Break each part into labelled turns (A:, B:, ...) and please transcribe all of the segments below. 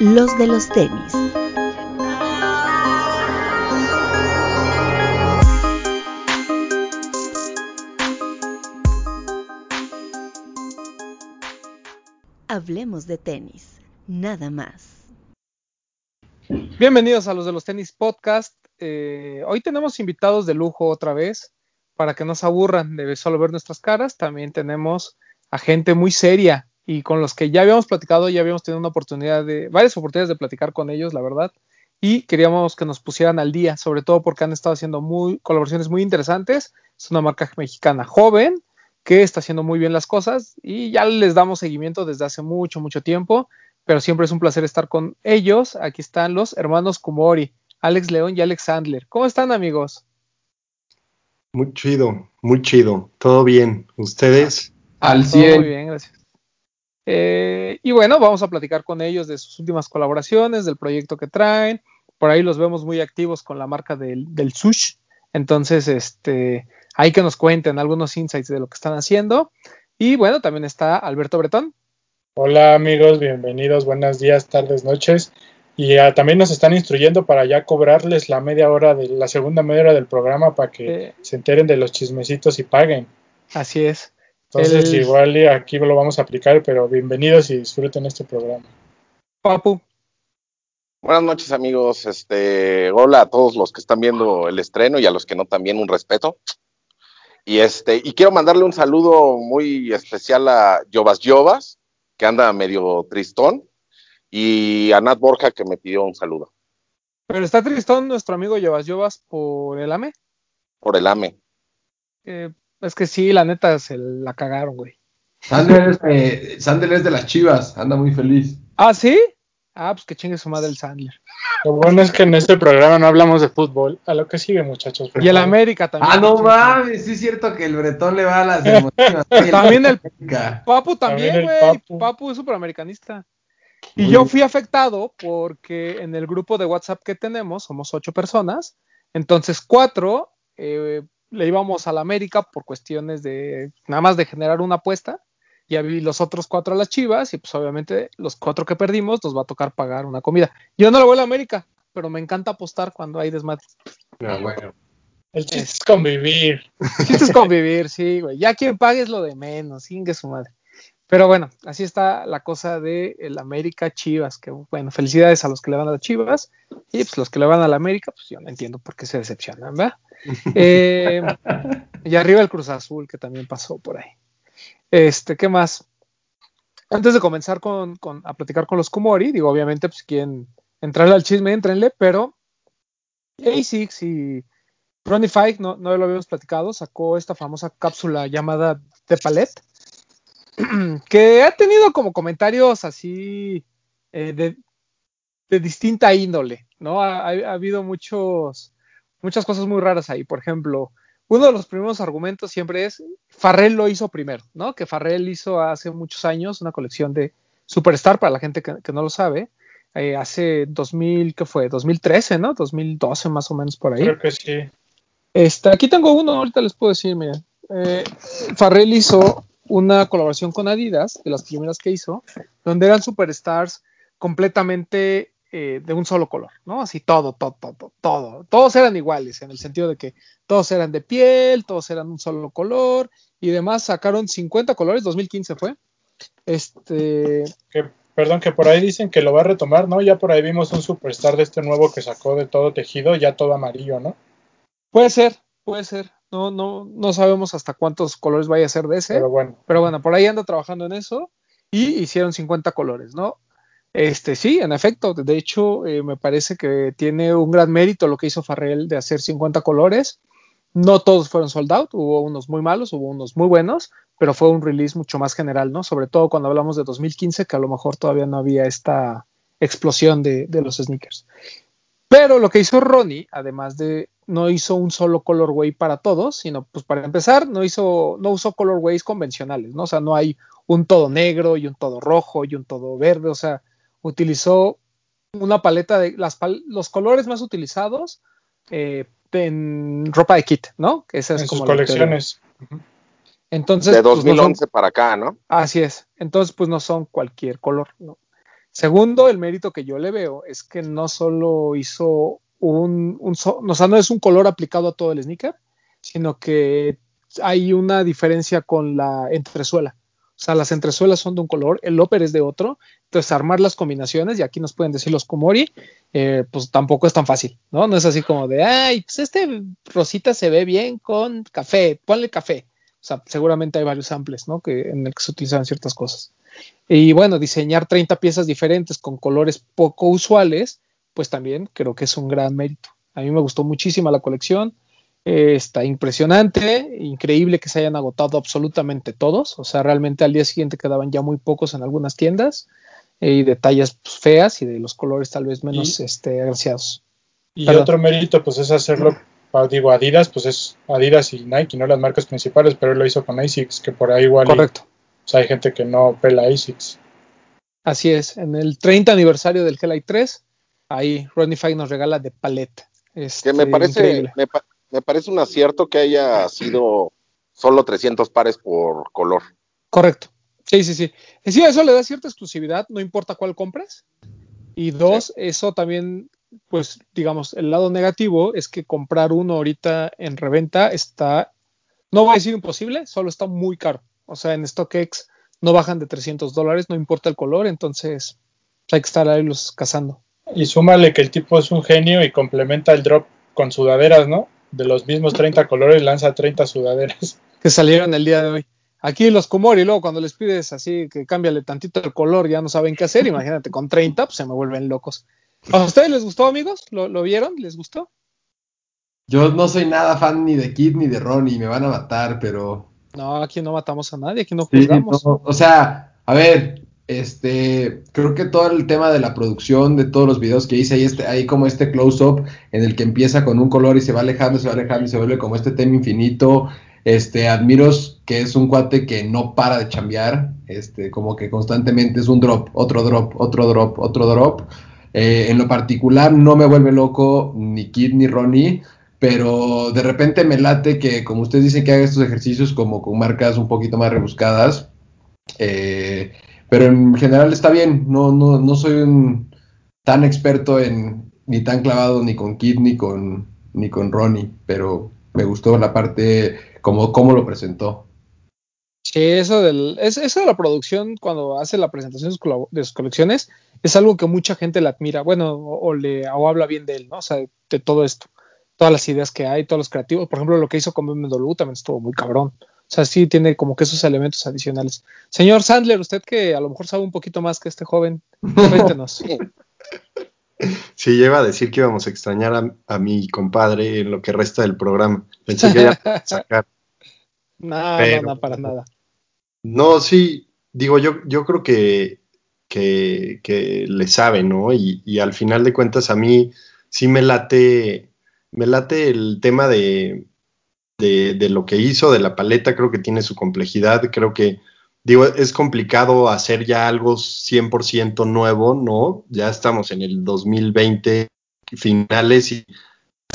A: los de los tenis. Hablemos de tenis, nada más.
B: Bienvenidos a los de los tenis podcast. Eh, hoy tenemos invitados de lujo otra vez para que no se aburran de solo ver nuestras caras. También tenemos a gente muy seria y con los que ya habíamos platicado, ya habíamos tenido una oportunidad de, varias oportunidades de platicar con ellos, la verdad, y queríamos que nos pusieran al día, sobre todo porque han estado haciendo muy, colaboraciones muy interesantes. Es una marca mexicana joven que está haciendo muy bien las cosas y ya les damos seguimiento desde hace mucho, mucho tiempo, pero siempre es un placer estar con ellos. Aquí están los hermanos Kumori, Alex León y Alex Sandler. ¿Cómo están amigos?
C: Muy chido, muy chido. Todo bien. ¿Ustedes?
B: Al 100. Muy bien, gracias. Eh, y bueno, vamos a platicar con ellos de sus últimas colaboraciones, del proyecto que traen. Por ahí los vemos muy activos con la marca del, del Sush. Entonces, este, hay que nos cuenten algunos insights de lo que están haciendo. Y bueno, también está Alberto Bretón.
D: Hola amigos, bienvenidos, buenos días, tardes, noches. Y también nos están instruyendo para ya cobrarles la media hora de la segunda media hora del programa para que se enteren de los chismecitos y paguen.
B: Así es.
D: Entonces, igual aquí lo vamos a aplicar, pero bienvenidos y disfruten este programa.
B: Papu.
E: Buenas noches, amigos. Este, hola a todos los que están viendo el estreno y a los que no también un respeto. Y este, y quiero mandarle un saludo muy especial a Jovas Jovas, que anda medio tristón y a Nat Borja que me pidió un saludo.
B: Pero está tristón nuestro amigo Llevas Llevas por el AME.
E: Por el AME.
B: Eh, es que sí, la neta se la cagaron, güey.
C: Sander es, es de las chivas, anda muy feliz.
B: ¿Ah, sí? Ah, pues que chingue su madre el Sandler.
D: Lo bueno es que en este programa no hablamos de fútbol. A lo que sigue, muchachos.
B: Y el América también.
C: Ah, no mames, sí es cierto que el Bretón le va a las
B: emociones. también el Papu también, güey. Papu. es superamericanista. Y yo fui afectado porque en el grupo de WhatsApp que tenemos, somos ocho personas, entonces cuatro eh, le íbamos a la América por cuestiones de nada más de generar una apuesta, y los otros cuatro a las Chivas, y pues obviamente los cuatro que perdimos nos va a tocar pagar una comida. Yo no le voy a la América, pero me encanta apostar cuando hay desmadre.
D: Ah, bueno. El chiste es convivir.
B: El chiste es convivir, sí, güey. Ya quien pague es lo de menos, que su madre. Pero bueno, así está la cosa de el América Chivas, que bueno, felicidades a los que le van a las Chivas y pues los que le van a la América, pues yo no entiendo por qué se decepcionan, ¿verdad? Eh, y arriba el Cruz Azul, que también pasó por ahí. Este, ¿qué más? Antes de comenzar con, a platicar con los Kumori, digo, obviamente, pues quien entrarle al chisme, entrenle, pero ASICS y Ronnie Fike, no, no lo habíamos platicado, sacó esta famosa cápsula llamada The Palette, que ha tenido como comentarios así eh, de, distinta índole, ¿no? Ha, habido muchos, muchas cosas muy raras ahí. Por ejemplo, uno de los primeros argumentos siempre es, Farrell lo hizo primero, ¿no? Que Farrell hizo hace muchos años una colección de Superstar, para la gente que, no lo sabe, eh, hace 2000, ¿qué fue? 2013, ¿no? 2012 más o menos por ahí.
D: Creo que sí.
B: Este, aquí tengo uno, ahorita les puedo decir, miren. Eh, Farrell hizo una colaboración con Adidas, de las primeras que hizo, donde eran superstars completamente eh, de un solo color, ¿no? Así todo, todo, todo, todo. Todos eran iguales, en el sentido de que todos eran de piel, todos eran un solo color y demás. Sacaron 50 colores, 2015 fue. Este.
D: perdón, que por ahí dicen que lo va a retomar, ¿no? Ya por ahí vimos un superstar de este nuevo que sacó de todo tejido, ya todo amarillo, ¿no?
B: Puede ser, puede ser. No, no, no sabemos hasta cuántos colores vaya a ser de ese. Pero bueno. Pero bueno, por ahí anda trabajando en eso. Y hicieron 50 colores, ¿no? Este, sí, en efecto. De hecho, eh, me parece que tiene un gran mérito lo que hizo Farrell de hacer 50 colores. No todos fueron sold out, hubo unos muy malos, hubo unos muy buenos, pero fue un release mucho más general, ¿no? Sobre todo cuando hablamos de 2015, que a lo mejor todavía no había esta explosión de, de los sneakers. Pero lo que hizo Ronnie, además de no hizo un solo colorway para todos, sino pues para empezar no hizo no usó colorways convencionales, ¿no? O sea, no hay un todo negro y un todo rojo y un todo verde, o sea, utilizó una paleta de las los colores más utilizados eh, en ropa de kit, ¿no?
D: Que esas en como sus colecciones.
E: Entonces, de 2011 pues, para acá, ¿no?
B: Así es. Entonces, pues no son cualquier color, ¿no? Segundo, el mérito que yo le veo es que no solo hizo un, un o sea, no es un color aplicado a todo el sneaker, sino que hay una diferencia con la entresuela. O sea, las entresuelas son de un color, el upper es de otro. Entonces, armar las combinaciones, y aquí nos pueden decir los Komori, eh, pues tampoco es tan fácil, ¿no? No es así como de, ay, pues este rosita se ve bien con café, ponle café. O sea, seguramente hay varios samples, ¿no? Que, en el que se utilizan ciertas cosas. Y bueno, diseñar 30 piezas diferentes con colores poco usuales, pues también creo que es un gran mérito. A mí me gustó muchísimo la colección. Eh, está impresionante, increíble que se hayan agotado absolutamente todos. O sea, realmente al día siguiente quedaban ya muy pocos en algunas tiendas eh, y detalles pues, feas y de los colores tal vez menos este, agraciados.
D: Y otro mérito, pues es hacerlo, digo, Adidas, pues es Adidas y Nike, no las marcas principales, pero él lo hizo con ASICS, que por ahí igual.
B: Correcto.
D: O sea, hay gente que no pela ASICS.
B: Así es, en el 30 aniversario del Hellite 3, ahí Ronnie Fike nos regala de paleta.
E: Este, que me parece, me, parece un acierto que haya sido solo 300 pares por color.
B: Correcto. Sí, sí, sí. Sí, eso le da cierta exclusividad, no importa cuál compres. Y dos, eso también, pues, digamos, el lado negativo es que comprar uno ahorita en reventa está, no voy a decir imposible, solo está muy caro. O sea, en StockX no bajan de 300 dólares, no importa el color, entonces hay que estar ahí los cazando.
D: Y súmale que el tipo es un genio y complementa el drop con sudaderas, ¿no? De los mismos 30 colores lanza 30 sudaderas.
B: Que salieron el día de hoy. Aquí los Komori, luego cuando les pides así que cámbiale tantito el color, ya no saben qué hacer. Imagínate, con 30, pues se me vuelven locos. ¿A ustedes les gustó, amigos? ¿Lo, lo vieron? ¿Les gustó?
C: Yo no soy nada fan ni de Kid ni de Ronnie, me van a matar, pero
B: no, aquí no matamos a nadie, aquí no juzgamos.
C: o sea, a ver, este, creo que todo el tema de la producción, de todos los videos que hice, ahí, este, ahí como este close-up en el que empieza con un color y se va alejando, se va alejando y se vuelve como este tema infinito. Este, Admiros, que es un cuate que no para de chambear, este, como que constantemente es un drop, otro drop, otro drop, otro drop. Eh, en lo particular, no me vuelve loco ni Kid ni Ronnie pero de repente me late que, como ustedes dicen, que haga estos ejercicios como con marcas un poquito más rebuscadas. Eh, pero en general está bien, no, no, no soy un tan experto en, ni tan clavado ni con Kid ni con, ni con Ronnie, pero me gustó la parte como cómo lo presentó.
B: Sí, eso, del, eso de la producción cuando hace la presentación de sus colecciones es algo que mucha gente le admira, bueno, o, le o habla bien de él, ¿no? O sea, de todo esto todas las ideas que hay, todos los creativos. Por ejemplo, lo que hizo con BMW también estuvo muy cabrón. O sea, sí tiene como que esos elementos adicionales. Señor Sandler, usted que a lo mejor sabe un poquito más que este joven, cuéntenos.
F: Sí, lleva a decir que íbamos a extrañar a, mi compadre en lo que resta del programa. Pensé que ya sacar.
B: No, no, para nada.
F: No, sí, digo, yo, yo creo que, que, le sabe, ¿no? Y, al final de cuentas a mí sí me late me late el tema de, de, lo que hizo, de la paleta, creo que tiene su complejidad, creo que, digo, es complicado hacer ya algo 100% nuevo, ¿no? Ya estamos en el 2020 finales y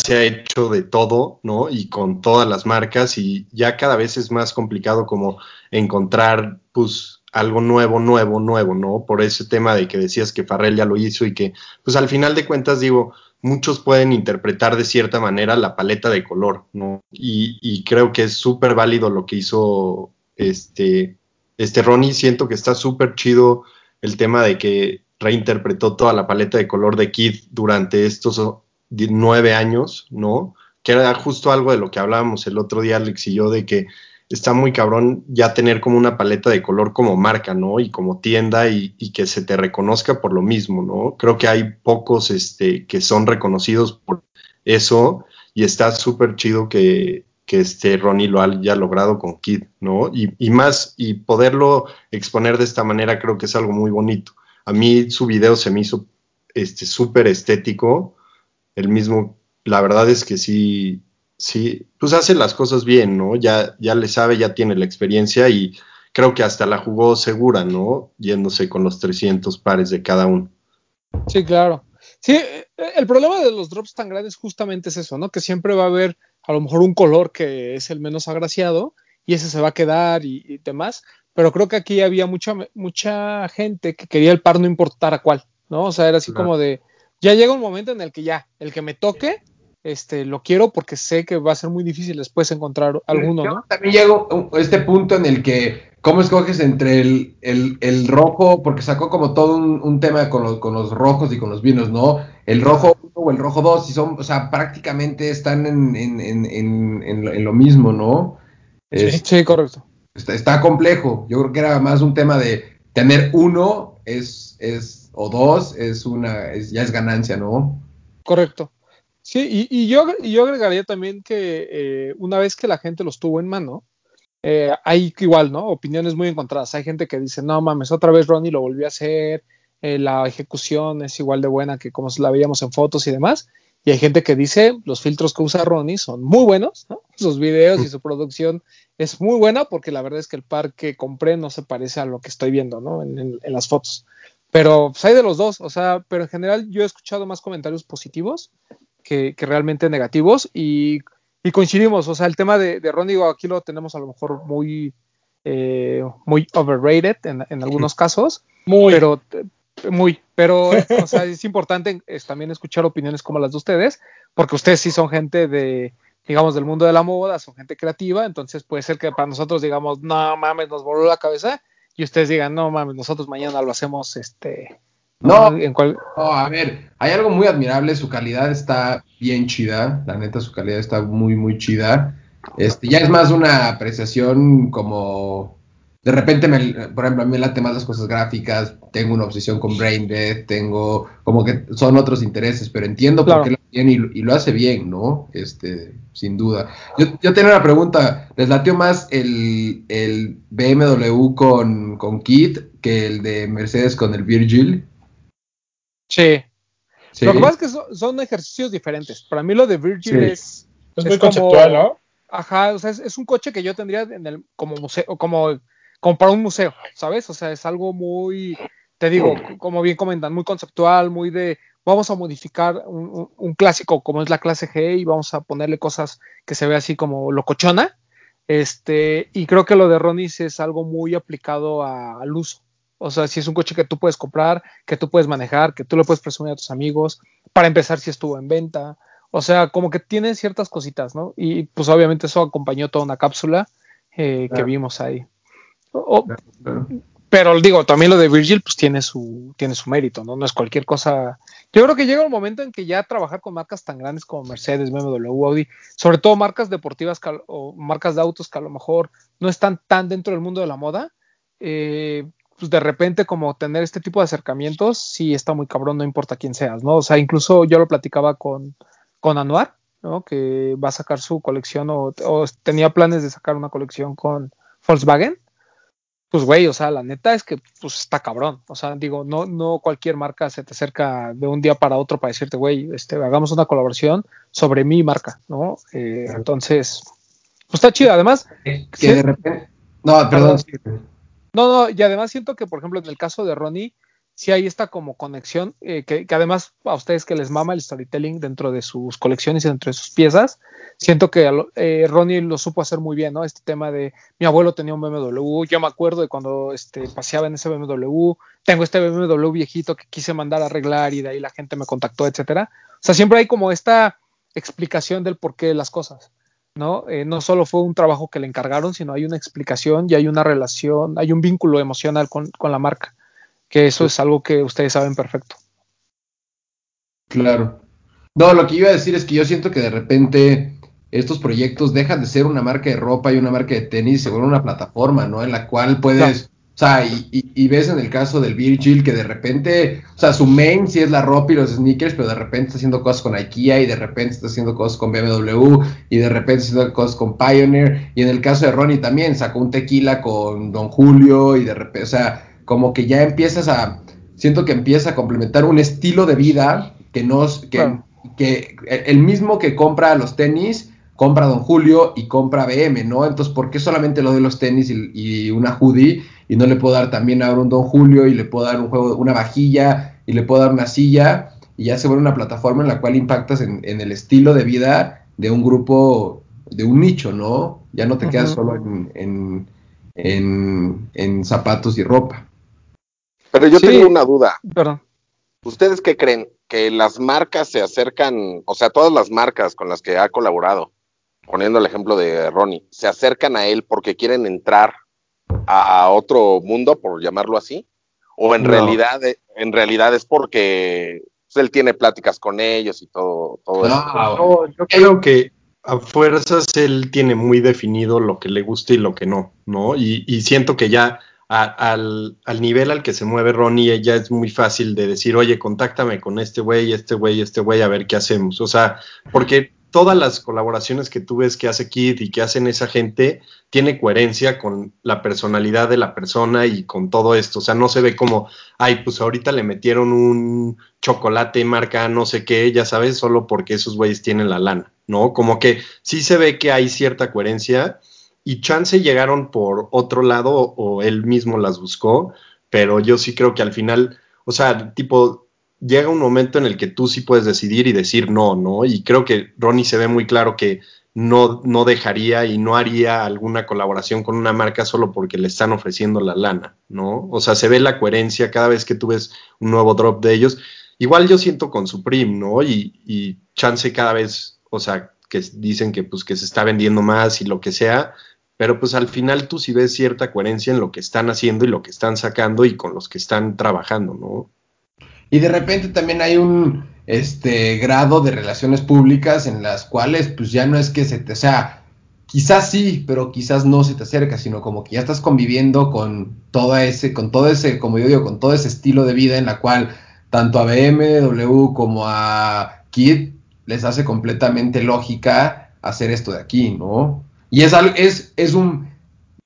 F: se ha hecho de todo, ¿no? Y con todas las marcas y ya cada vez es más complicado como encontrar, pues, algo nuevo, nuevo, nuevo, ¿no? Por ese tema de que decías que Farrell ya lo hizo y que, pues, al final de cuentas, digo, muchos pueden interpretar de cierta manera la paleta de color, ¿no? Y, creo que es súper válido lo que hizo este, este Ronnie. Siento que está súper chido el tema de que reinterpretó toda la paleta de color de Kid durante estos nueve años, ¿no? Que era justo algo de lo que hablábamos el otro día, Alex y yo, de que está muy cabrón ya tener como una paleta de color como marca, ¿no? Y como tienda y, que se te reconozca por lo mismo, ¿no? Creo que hay pocos este, que son reconocidos por eso y está súper chido que, que este Ronnie lo haya logrado con Kid, ¿no? Y, y, más, y poderlo exponer de esta manera creo que es algo muy bonito. A mí su video se me hizo este súper estético, el mismo, la verdad es que sí, sí, pues hace las cosas bien, ¿no? Ya, ya le sabe, ya tiene la experiencia y creo que hasta la jugó segura, ¿no? Yéndose con los 300 pares de cada uno.
B: Sí, claro. Sí, el problema de los drops tan grandes justamente es eso, ¿no? Que siempre va a haber a lo mejor un color que es el menos agraciado y ese se va a quedar y, demás, pero creo que aquí había mucha, mucha gente que quería el par no importar a cuál, ¿no? O sea, era así como de, ya llega un momento en el que ya, el que me toque, este, lo quiero porque sé que va a ser muy difícil después encontrar alguno, ¿no?
C: También llego a este punto en el que, ¿cómo escoges entre el, el, el rojo? Porque sacó como todo un, un tema con los, con los, rojos y con los vinos, ¿no? El rojo 1 o el rojo 2, y son, o sea, prácticamente están en, en, en, en lo mismo, ¿no?
B: Sí, sí correcto.
C: Está, está, complejo. Yo creo que era más un tema de tener uno es, es o dos es una, es, ya es ganancia, ¿no?
B: Correcto. Sí, y, y, yo, agregaría también que eh, una vez que la gente los tuvo en mano, eh, hay igual, ¿no? Opiniones muy encontradas. Hay gente que dice, no mames, otra vez Ronnie lo volvió a hacer, eh, la ejecución es igual de buena que como la veíamos en fotos y demás. Y hay gente que dice, los filtros que usa Ronnie son muy buenos, ¿no? Sus videos y su producción es muy buena porque la verdad es que el par que compré no se parece a lo que estoy viendo, ¿no? En, en, en las fotos. Pero pues, hay de los dos, o sea, pero en general yo he escuchado más comentarios positivos que, que realmente negativos y, y, coincidimos, o sea, el tema de, de Ron, digo, aquí lo tenemos a lo mejor muy, eh, muy overrated en, en algunos casos,
D: muy.
B: pero muy, pero o sea, es importante es también escuchar opiniones como las de ustedes, porque ustedes sí son gente de, digamos, del mundo de la moda, son gente creativa, entonces puede ser que para nosotros digamos, no mames, nos voló la cabeza, y ustedes digan, no mames, nosotros mañana lo hacemos, este,
C: no, ¿En cual... no, a ver, hay algo muy admirable, su calidad está bien chida, la neta su calidad está muy, muy chida. Este, ya es más una apreciación como, de repente, me, por ejemplo, a mí me late más las cosas gráficas, tengo una obsesión con Brain Dead, tengo, como que son otros intereses, pero entiendo claro. por qué lo tiene y, y, lo hace bien, ¿no? Este, sin duda. Yo, yo tenía una pregunta, ¿les latió más el, el BMW con, con Kit que el de Mercedes con el Virgil?
B: Sí. sí. Lo que pasa es que son, son, ejercicios diferentes. Para mí lo de Virgil sí. es...
D: Es muy es conceptual, como, ¿no?
B: Ajá, o sea, es, es, un coche que yo tendría en el, como museo, como, como para un museo, ¿sabes? O sea, es algo muy, te digo, como bien comentan, muy conceptual, muy de, vamos a modificar un, un, un clásico como es la clase G y vamos a ponerle cosas que se ve así como locochona. Este, y creo que lo de Ronis es algo muy aplicado a, al uso. O sea, si es un coche que tú puedes comprar, que tú puedes manejar, que tú le puedes presumir a tus amigos, para empezar si estuvo en venta. O sea, como que tiene ciertas cositas, ¿no? Y pues obviamente eso acompañó toda una cápsula eh, claro. que vimos ahí. O, claro, claro. Pero digo, también lo de Virgil pues tiene su, tiene su mérito, ¿no? No es cualquier cosa. Yo creo que llega un momento en que ya trabajar con marcas tan grandes como Mercedes, BMW, Audi, sobre todo marcas deportivas o marcas de autos que a lo mejor no están tan dentro del mundo de la moda, eh, pues de repente como tener este tipo de acercamientos sí está muy cabrón, no importa quién seas, ¿no? O sea, incluso yo lo platicaba con, con Anuar, ¿no? Que va a sacar su colección o, o tenía planes de sacar una colección con Volkswagen. Pues güey, o sea, la neta es que pues está cabrón. O sea, digo, no, no cualquier marca se te acerca de un día para otro para decirte, güey, este, hagamos una colaboración sobre mi marca, ¿no? Eh, entonces, pues está chido. Además,
C: que ¿sí? de repente. No, perdón.
B: No, no, y además siento que, por ejemplo, en el caso de Ronnie, sí hay esta como conexión, eh, que, que, además a ustedes que les mama el storytelling dentro de sus colecciones y dentro de sus piezas, siento que eh, Ronnie lo supo hacer muy bien, ¿no? Este tema de mi abuelo tenía un BMW, yo me acuerdo de cuando este, paseaba en ese BMW, tengo este BMW viejito que quise mandar a arreglar y de ahí la gente me contactó, etcétera. O sea, siempre hay como esta explicación del porqué de las cosas. ¿No? Eh, no solo fue un trabajo que le encargaron, sino hay una explicación y hay una relación, hay un vínculo emocional con, con la marca, que eso es algo que ustedes saben perfecto.
C: Claro. No, lo que iba a decir es que yo siento que de repente estos proyectos dejan de ser una marca de ropa y una marca de tenis, se vuelven una plataforma, ¿no? En la cual puedes... O sea, y, y, y, ves en el caso del Virgil que de repente, o sea, su main sí es la ropa y los sneakers, pero de repente está haciendo cosas con IKEA y de repente está haciendo cosas con BMW y de repente está haciendo cosas con Pioneer. Y en el caso de Ronnie también sacó un tequila con Don Julio y de repente, o sea, como que ya empiezas a, siento que empieza a complementar un estilo de vida que nos, que, claro. que el mismo que compra los tenis, compra Don Julio y compra BM, ¿no? Entonces, ¿por qué solamente lo de los tenis y, y una hoodie? Y no le puedo dar también ahora un Don Julio y le puedo dar un juego, una vajilla y le puedo dar una silla y ya se vuelve una plataforma en la cual impactas en, en el estilo de vida de un grupo, de un nicho, ¿no? Ya no te uh -huh. quedas solo en, en, en, en zapatos y ropa.
E: Pero yo
B: Sí.
E: tengo una duda.
B: Perdón.
E: ¿Ustedes qué creen? Que las marcas se acercan, o sea, todas las marcas con las que ha colaborado, poniendo el ejemplo de Ronnie, se acercan a él porque quieren entrar a, a otro mundo, por llamarlo así, o en
F: No.
E: realidad, en realidad es porque pues, él tiene pláticas con ellos y todo, todo eso.
C: No,
F: yo creo que a fuerzas él tiene muy definido lo que le gusta y lo que no, ¿no? Y, y siento que ya a- al, al nivel al que se mueve Ronnie, ya es muy fácil de decir, oye, contáctame con este güey, este güey, este güey, a ver qué hacemos. O sea, porque todas las colaboraciones que tú ves que hace Kid y que hacen esa gente, tiene coherencia con la personalidad de la persona y con todo esto. O sea, no se ve como, ay, pues ahorita le metieron un chocolate marca no sé qué, ya sabes, solo porque esos güeyes tienen la lana, ¿no? Como que sí se ve que hay cierta coherencia y chance llegaron por otro lado o él mismo las buscó, pero yo sí creo que al final, o sea, tipo, llega un momento en el que tú sí puedes decidir y decir no, ¿no? Y creo que Ronnie se ve muy claro que no, no dejaría y no haría alguna colaboración con una marca solo porque le están ofreciendo la lana, ¿no? O sea, se ve la coherencia cada vez que tú ves un nuevo drop de ellos. Igual yo siento con Supreme, ¿no? Y, y chance cada vez, o sea, que dicen que pues que se está vendiendo más y lo que sea, pero pues al final tú sí ves cierta coherencia en lo que están haciendo y lo que están sacando y con los que están trabajando, ¿no?
C: Y de repente también hay un este grado de relaciones públicas en las cuales pues ya no es que se te, o sea, quizás sí, pero quizás no se te acerca, sino como que ya estás conviviendo con todo ese, con todo ese, como yo digo, con todo ese estilo de vida en la cual tanto a BMW como a Kid les hace completamente lógica hacer esto de aquí, ¿no? Y es, es, es un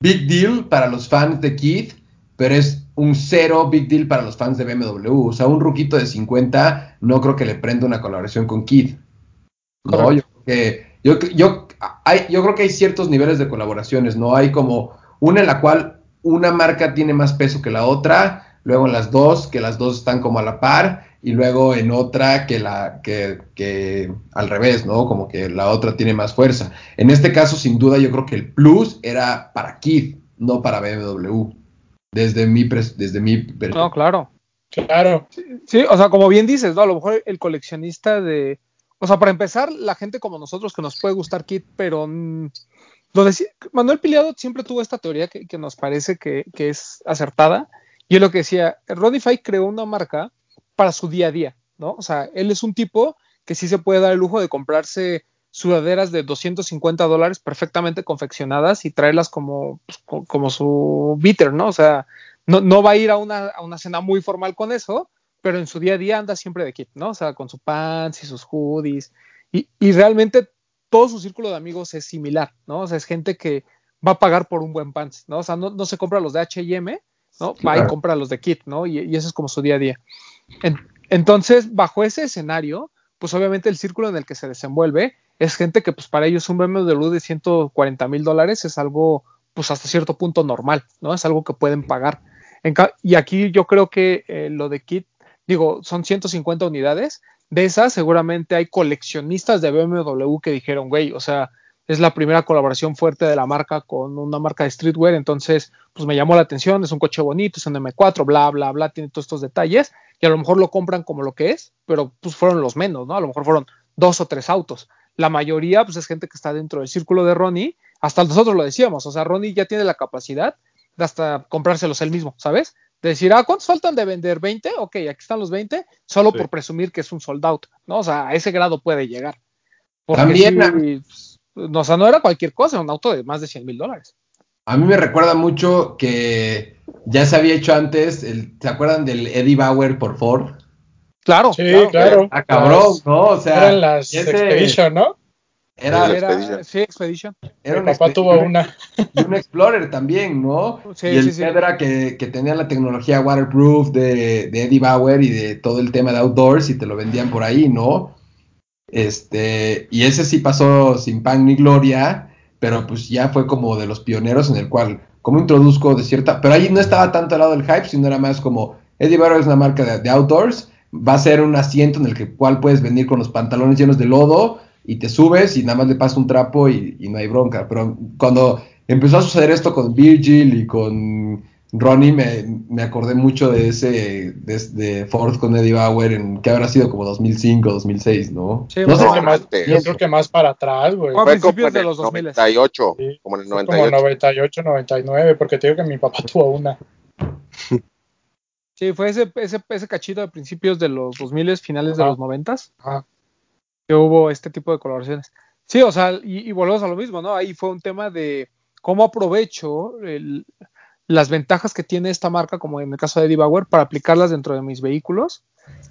C: big deal para los fans de Kid, pero es un cero big deal para los fans de BMW. O sea, un ruquito de 50 no creo que le prenda una colaboración con Kid. No, yo creo que yo, yo, hay, yo creo que hay ciertos niveles de colaboraciones, ¿no? Hay como una en la cual una marca tiene más peso que la otra, luego en las dos, que las dos están como a la par, y luego en otra que la que, que al revés, ¿no? Como que la otra tiene más fuerza. En este caso, sin duda, yo creo que el plus era para Kid, no para BMW. Desde mi desde mi
B: No, claro.
D: Claro.
B: Sí, o sea, como bien dices, ¿no? A lo mejor el coleccionista de. O sea, para empezar, la gente como nosotros que nos puede gustar Kit, pero. mm, lo Manuel Piliado siempre tuvo esta teoría que, que nos parece que, que es acertada. Y es lo que decía, Rodify creó una marca para su día a día, ¿no? O sea, él es un tipo que sí se puede dar el lujo de comprarse sudaderas de 250 dólares perfectamente confeccionadas y traerlas como, pues, co- como su bitter, ¿no? O sea, no, no va a ir a una, a una cena muy formal con eso, pero en su día a día anda siempre de kit, ¿no? O sea, con su pants y sus hoodies. Y, y realmente todo su círculo de amigos es similar, ¿no? O sea, es gente que va a pagar por un buen pants, ¿no? O sea, no, no se compra los de HM, ¿no? Va y compra los de kit, ¿no? Y, y ese es como su día a día. En- entonces, bajo ese escenario, pues obviamente el círculo en el que se desenvuelve es gente que pues para ellos un BMW de 140 mil dólares es algo pues hasta cierto punto normal, ¿no? Es algo que pueden pagar. En y aquí yo creo que eh, lo de Kit, digo, son 150 unidades. De esas seguramente hay coleccionistas de BMW que dijeron, güey, o sea, es la primera colaboración fuerte de la marca con una marca de streetwear, entonces pues me llamó la atención, es un coche bonito, es un M4, bla, bla, bla, tiene todos estos detalles y a lo mejor lo compran como lo que es, pero pues fueron los menos, ¿no? A lo mejor fueron dos o tres autos. La mayoría pues es gente que está dentro del círculo de Ronnie, hasta nosotros lo decíamos, o sea, Ronnie ya tiene la capacidad de hasta comprárselos él mismo, ¿sabes? De decir, ah, ¿cuántos faltan de vender? ¿20? Ok, aquí están los 20, solo
F: Sí.
B: por presumir que es un sold out, ¿no? O sea, a ese grado puede llegar. Porque
C: También,
B: sí, pues, o sea, no era cualquier cosa, un auto de más de 100 mil dólares.
C: A mí me recuerda mucho que ya se había hecho antes, el- ¿se acuerdan del Eddie Bauer por Ford?
B: Claro,
D: Sí, claro.
C: Ah, cabrón, ¿no? O sea,
D: Eran las
C: y ese
D: Expedition, ¿no?
C: Era,
E: Sí,
B: era,
E: Expedition.
B: sí, Expedition.
C: era
D: Mi
C: un
D: papá
C: expe-
D: tuvo una.
C: y un Explorer también, ¿no?
B: Sí,
C: y el
B: sí, sí.
C: era que, que tenía la tecnología waterproof de, de Eddie Bauer y de todo el tema de outdoors y te lo vendían por ahí, ¿no? Este, y ese sí pasó sin pan ni gloria, pero pues ya fue como de los pioneros en el cual, como introduzco de cierta, pero ahí no estaba tanto al lado del hype, sino era más como, Eddie Bauer es una marca de, de outdoors, va a ser un asiento en el que, cual puedes venir con los pantalones llenos de lodo y te subes y nada más le pasas un trapo y, y no hay bronca, pero cuando empezó a suceder esto con Virgil y con Ronnie, me, me acordé mucho de ese, de, de Ford con Eddie Bauer, en que habrá sido como 2005, 2006, ¿no?
B: Sí,
C: no sé
D: Creo que más- yo creo que más para atrás, güey.
B: Fue a
E: como en
B: de los 2000.
E: 98,
D: Sí,
E: como en el
D: Fue
E: 98.
D: Como 98, 99, porque te digo que mi papá tuvo una.
B: Sí, fue ese, ese, ese cachito de principios de los 2000, finales de los 90
D: Ajá.
B: que hubo este tipo de colaboraciones. Sí, o sea, y, y volvemos a lo mismo, ¿no? Ahí fue un tema de cómo aprovecho el- las ventajas que tiene esta marca, como en el caso de Eddie Bauer, para aplicarlas dentro de mis vehículos.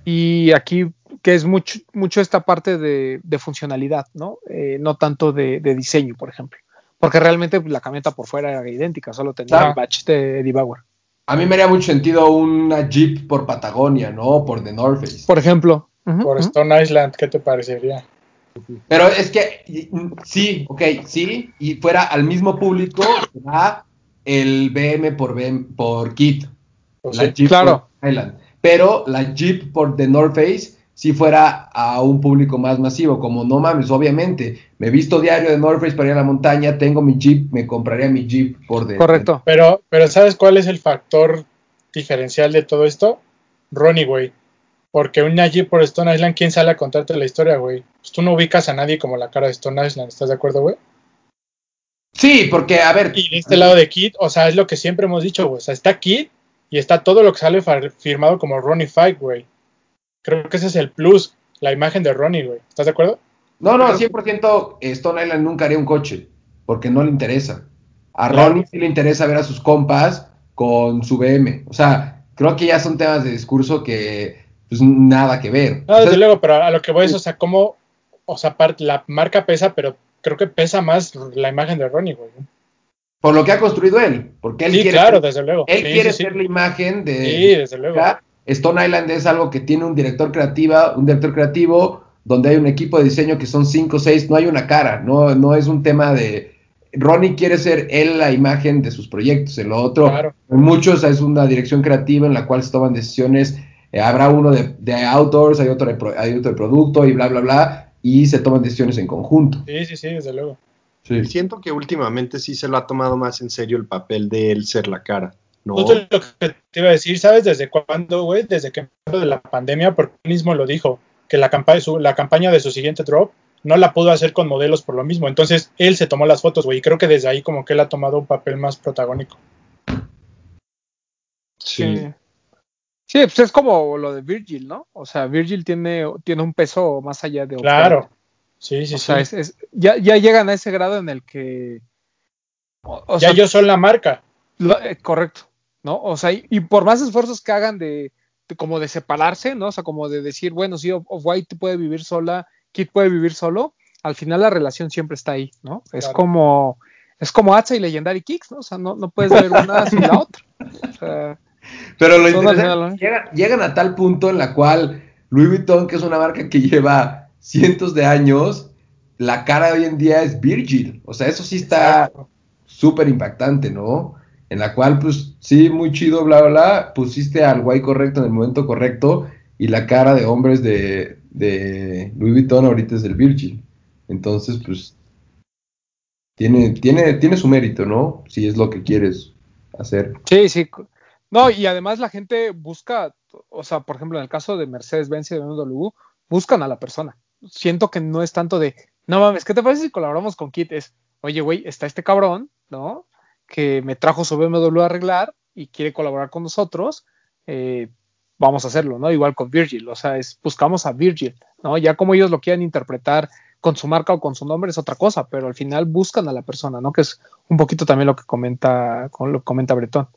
B: Y aquí, que es mucho, mucho esta parte de, de funcionalidad, ¿no? Eh, no tanto de, de diseño, por ejemplo. Porque realmente la camioneta por fuera era idéntica, solo tenía el batch de Eddie Bauer.
C: A mí me haría mucho sentido una Jeep por Patagonia, ¿no? Por The North Face.
B: Por ejemplo.
D: Por. Stone Island, ¿qué te parecería?
C: Pero es que, mm, sí, ok, sí, y fuera al mismo público a el BM por, BM, por Kit,
D: Pues
C: la. Jeep
B: claro.
C: por Island. Pero la Jeep por The North Face si fuera a un público más masivo, como no mames, obviamente, me he visto diario de North Face para ir a la montaña, tengo mi Jeep, me compraría mi Jeep por The
B: Correcto.
D: Pero, pero ¿sabes cuál es el factor diferencial de todo esto? Ronnie, güey. Porque una Jeep por Stone Island, ¿quién sale a contarte la historia, güey? Pues tú no ubicas a nadie como la cara de Stone Island, ¿estás de acuerdo, güey?
C: Sí, porque, a ver,
D: Y de este lado de Kid, o sea, es lo que siempre hemos dicho, güey. O sea, está Kid y está todo lo que sale firmado como Ronnie Fight, güey. Creo que ese es el plus, la imagen de Ronnie, güey. ¿Estás de acuerdo?
C: No, no, 100% Stone Island nunca haría un coche, porque no le interesa. A
D: Claro.
C: Ronnie sí le interesa ver a sus compas con su BM. O sea, creo que ya son temas de discurso que, pues, nada que ver.
D: No, desde luego, pero a lo que voy es, o sea, cómo, o sea, la marca pesa, pero creo que pesa más la imagen de Ronnie, güey.
C: por lo que ha construido él, porque él
D: Sí,
C: quiere,
D: claro, desde luego.
C: él
D: Sí,
C: quiere
D: sí.
C: ser la imagen de...
D: Sí, desde luego.
C: Stone Island es algo que tiene un director creativa, un director creativo, donde hay un equipo de diseño que son cinco o seis, no hay una cara, no, no es un tema de Ronnie quiere ser él la imagen de sus proyectos, en lo otro,
D: Claro.
C: en muchos es una dirección creativa en la cual se toman decisiones, eh, habrá uno de, de outdoors, hay otro de, hay otro de producto y bla, bla, bla, y se toman decisiones en conjunto.
D: Sí, sí, sí, desde luego.
C: Sí.
F: Siento que últimamente sí se lo ha tomado más en serio el papel de él ser la cara. No,
D: Justo lo que te iba a decir, ¿sabes desde cuándo, güey? Desde que empezó de la pandemia, porque él mismo lo dijo, que la, campa su, la campaña de su siguiente drop no la pudo hacer con modelos por lo mismo. Entonces, él se tomó las fotos, güey, y creo que desde ahí como que él ha tomado un papel más protagónico.
F: sí.
B: Sí. Sí, pues es como lo de Virgil, ¿no? O sea, Virgil tiene, tiene un peso más allá de
D: Claro. Sí, sí,
B: O
D: sí.
B: sea, es, es- ya, ya llegan a ese grado en el que. O, o
D: ya
B: sea,
D: yo soy la marca.
B: lo- eh, correcto, ¿no? O sea, y, y por más esfuerzos que hagan de, de como de separarse, ¿no? O sea, como de decir, bueno, sí, Off-White puede vivir sola, Kid puede vivir solo, al final la relación siempre está ahí, ¿no? Es como. Es como Atza y Legendary Kicks, ¿no? O sea, no, no puedes ver una sin la otra. O sea,
C: Pero lo
B: Son
C: interesante
B: las-
C: es que llegan, llegan a tal punto en la cual Louis Vuitton, que es una marca que lleva cientos de años, la cara de hoy en día es Virgil. O sea, eso sí está súper impactante, ¿no? En la cual, pues, sí, muy chido, bla, bla, bla, pusiste al guay correcto en el momento correcto y la cara de hombres de, de Louis Vuitton ahorita es del Virgil. Entonces, pues, tiene, tiene, tiene su mérito, ¿no? Si es lo que quieres hacer.
B: Sí, sí. No, y además la gente busca, o sea, por ejemplo, en el caso de Mercedes-Benz y de BMW, buscan a la persona. Siento que no es tanto de, no mames, ¿qué te parece si colaboramos con Kit? Es, oye, güey, está este cabrón, ¿no? Que me trajo su BMW a arreglar y quiere colaborar con nosotros, eh, vamos a hacerlo, ¿no? Igual con Virgil, o sea, buscamos a Virgil, ¿no? Ya como ellos lo quieran interpretar con su marca o con su nombre es otra cosa, pero al final buscan a la persona, ¿no? Que es un poquito también lo que comenta, lo que comenta Bretón.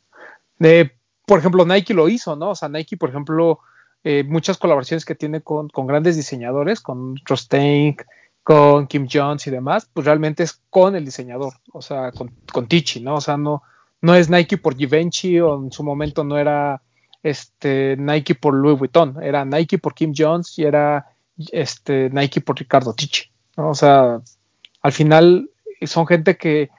B: De, por ejemplo, Nike lo hizo, ¿no? O sea, Nike, por ejemplo, eh, muchas colaboraciones que tiene con, con grandes diseñadores, con Rostein, con Kim Jones y demás, pues realmente es con el diseñador, o sea, con, con Tichy, ¿no? O sea, no, no es Nike por Givenchy o en su momento no era este Nike por Louis Vuitton, era Nike por Kim Jones y era este Nike por Ricardo Tichy, ¿no? O sea, al final son gente que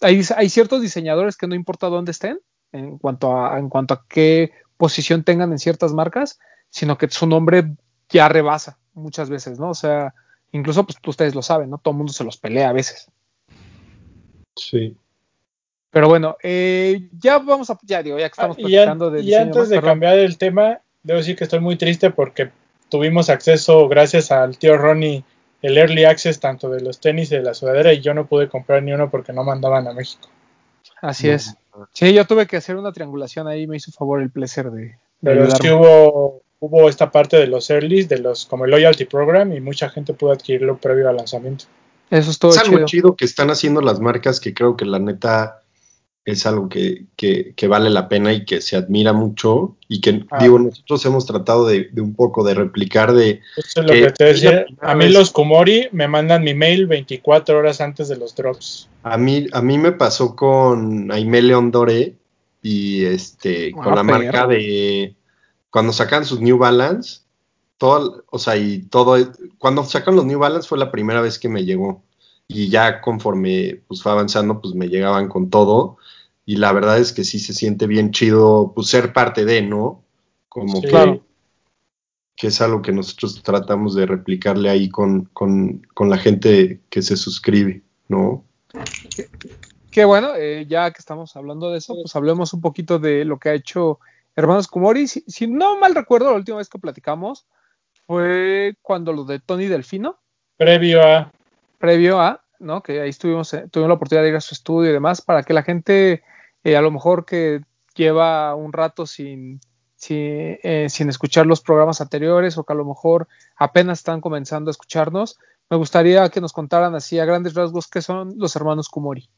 B: hay, hay ciertos diseñadores que no importa dónde estén, en cuanto a, en cuanto a qué posición tengan en ciertas marcas, sino que su nombre ya rebasa muchas veces, ¿no? O sea, incluso pues ustedes lo saben, ¿no? Todo el mundo se los pelea a veces.
F: Sí.
B: Pero bueno, eh, ya vamos a, ya digo, ya que estamos
D: Ah, y,
B: platicando
D: an-
B: de
D: y antes de
B: perdón.
D: cambiar el tema, debo decir que estoy muy triste porque tuvimos acceso, gracias al tío Ronnie, el early access tanto de los tenis y de la sudadera y yo no pude comprar ni uno porque no mandaban a México.
B: Así
C: No.
B: es. Sí, yo tuve que hacer una triangulación ahí, me hizo favor el placer de, de
D: Pero
B: ayudarme.
D: hubo, hubo esta parte de los earlys, de los como el loyalty program y mucha gente pudo adquirirlo previo al lanzamiento.
B: Eso es todo
F: es algo
B: chido.
F: chido. que están haciendo las marcas que creo que la neta es algo que, que- que vale la pena y que se admira mucho y que
D: Ah.
F: digo nosotros hemos tratado de, de un poco de replicar de
D: Eso es lo
F: Que
D: que te
F: la
D: decía. A mí
F: vez.
D: los Kumori me mandan mi mail 24 horas antes de los drops.
F: a mí a mí me pasó con Aimé León Doré y este con
B: Ah,
F: la
B: perro.
F: marca de cuando sacan sus New Balance todo o sea y todo cuando sacan los New Balance fue la primera vez que me llegó y ya conforme pues fue avanzando pues me llegaban con todo y la verdad es que sí se siente bien chido pues ser parte de no como
D: Sí.
F: que,
B: Claro.
F: que es algo que nosotros tratamos de replicarle ahí con, con, con la gente que se suscribe no
B: Que bueno, eh, ya que estamos hablando de eso, pues hablemos un poquito de lo que ha hecho Hermanos Kumori. Si, si no mal recuerdo, la última vez que platicamos fue cuando lo de Tony Delfino,
D: Previo a.
B: previo a, ¿no? Que ahí estuvimos, eh, tuvimos la oportunidad de ir a su estudio y demás, para que la gente, eh, a lo mejor que lleva un rato sin, sin, eh, sin escuchar los programas anteriores o que a lo mejor apenas están comenzando a escucharnos, me gustaría que nos contaran así a grandes rasgos qué son los hermanos Kumori.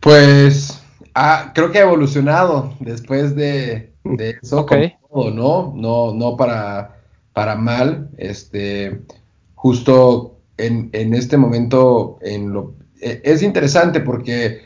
C: Pues ah, creo que ha evolucionado después de, de eso,
B: Ok.
C: como todo, ¿no? No, no para, para mal. Este, justo en, en este momento, en lo, e- es interesante porque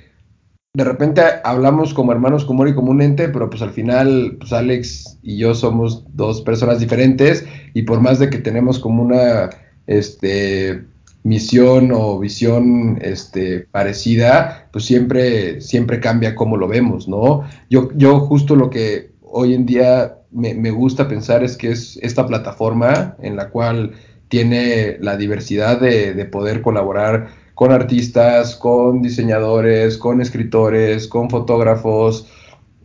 C: de repente hablamos como hermanos Kumori como un ente, pero pues al final, pues Alex y yo somos dos personas diferentes y por más de que tenemos como una, este, misión o visión este, parecida, pues siempre, siempre cambia cómo lo vemos, ¿no? Yo, yo justo lo que hoy en día me, me gusta pensar es que es esta plataforma en la cual tiene la diversidad de, de poder colaborar con artistas, con diseñadores, con escritores, con fotógrafos,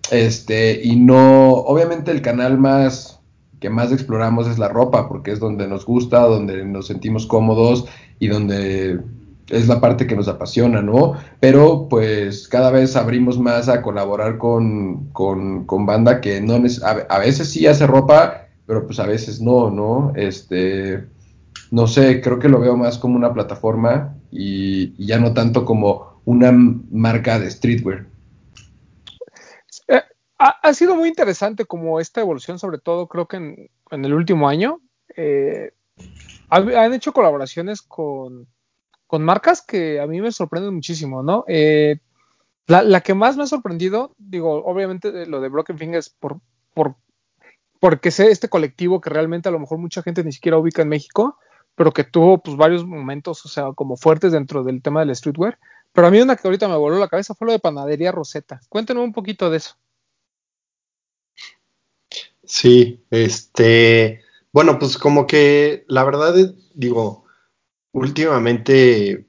C: este, y no, obviamente el canal más que más exploramos es la ropa, porque es donde nos gusta, donde nos sentimos cómodos y donde es la parte que nos apasiona, ¿no? Pero pues cada vez abrimos más a colaborar con, con, con banda que no a, a veces sí hace ropa, pero pues a veces no, ¿no? Este, no sé, creo que lo veo más como una plataforma y, ya no tanto como una marca de streetwear.
B: Eh, ha, sido muy interesante como esta evolución, sobre todo creo que en, en el último año. eh, han hecho colaboraciones con, con marcas que a mí me sorprenden muchísimo, ¿no? Eh, la, la que más me ha sorprendido, digo, obviamente de lo de Broken Fingers por, por, porque sé este colectivo que realmente a lo mejor mucha gente ni siquiera ubica en México, pero que tuvo pues varios momentos, o sea, como fuertes dentro del tema del streetwear. Pero a mí una que ahorita me voló la cabeza fue lo de Panadería Rosetta. Cuéntenos un poquito de eso.
F: Sí, este, bueno, pues como que la verdad, es- digo, últimamente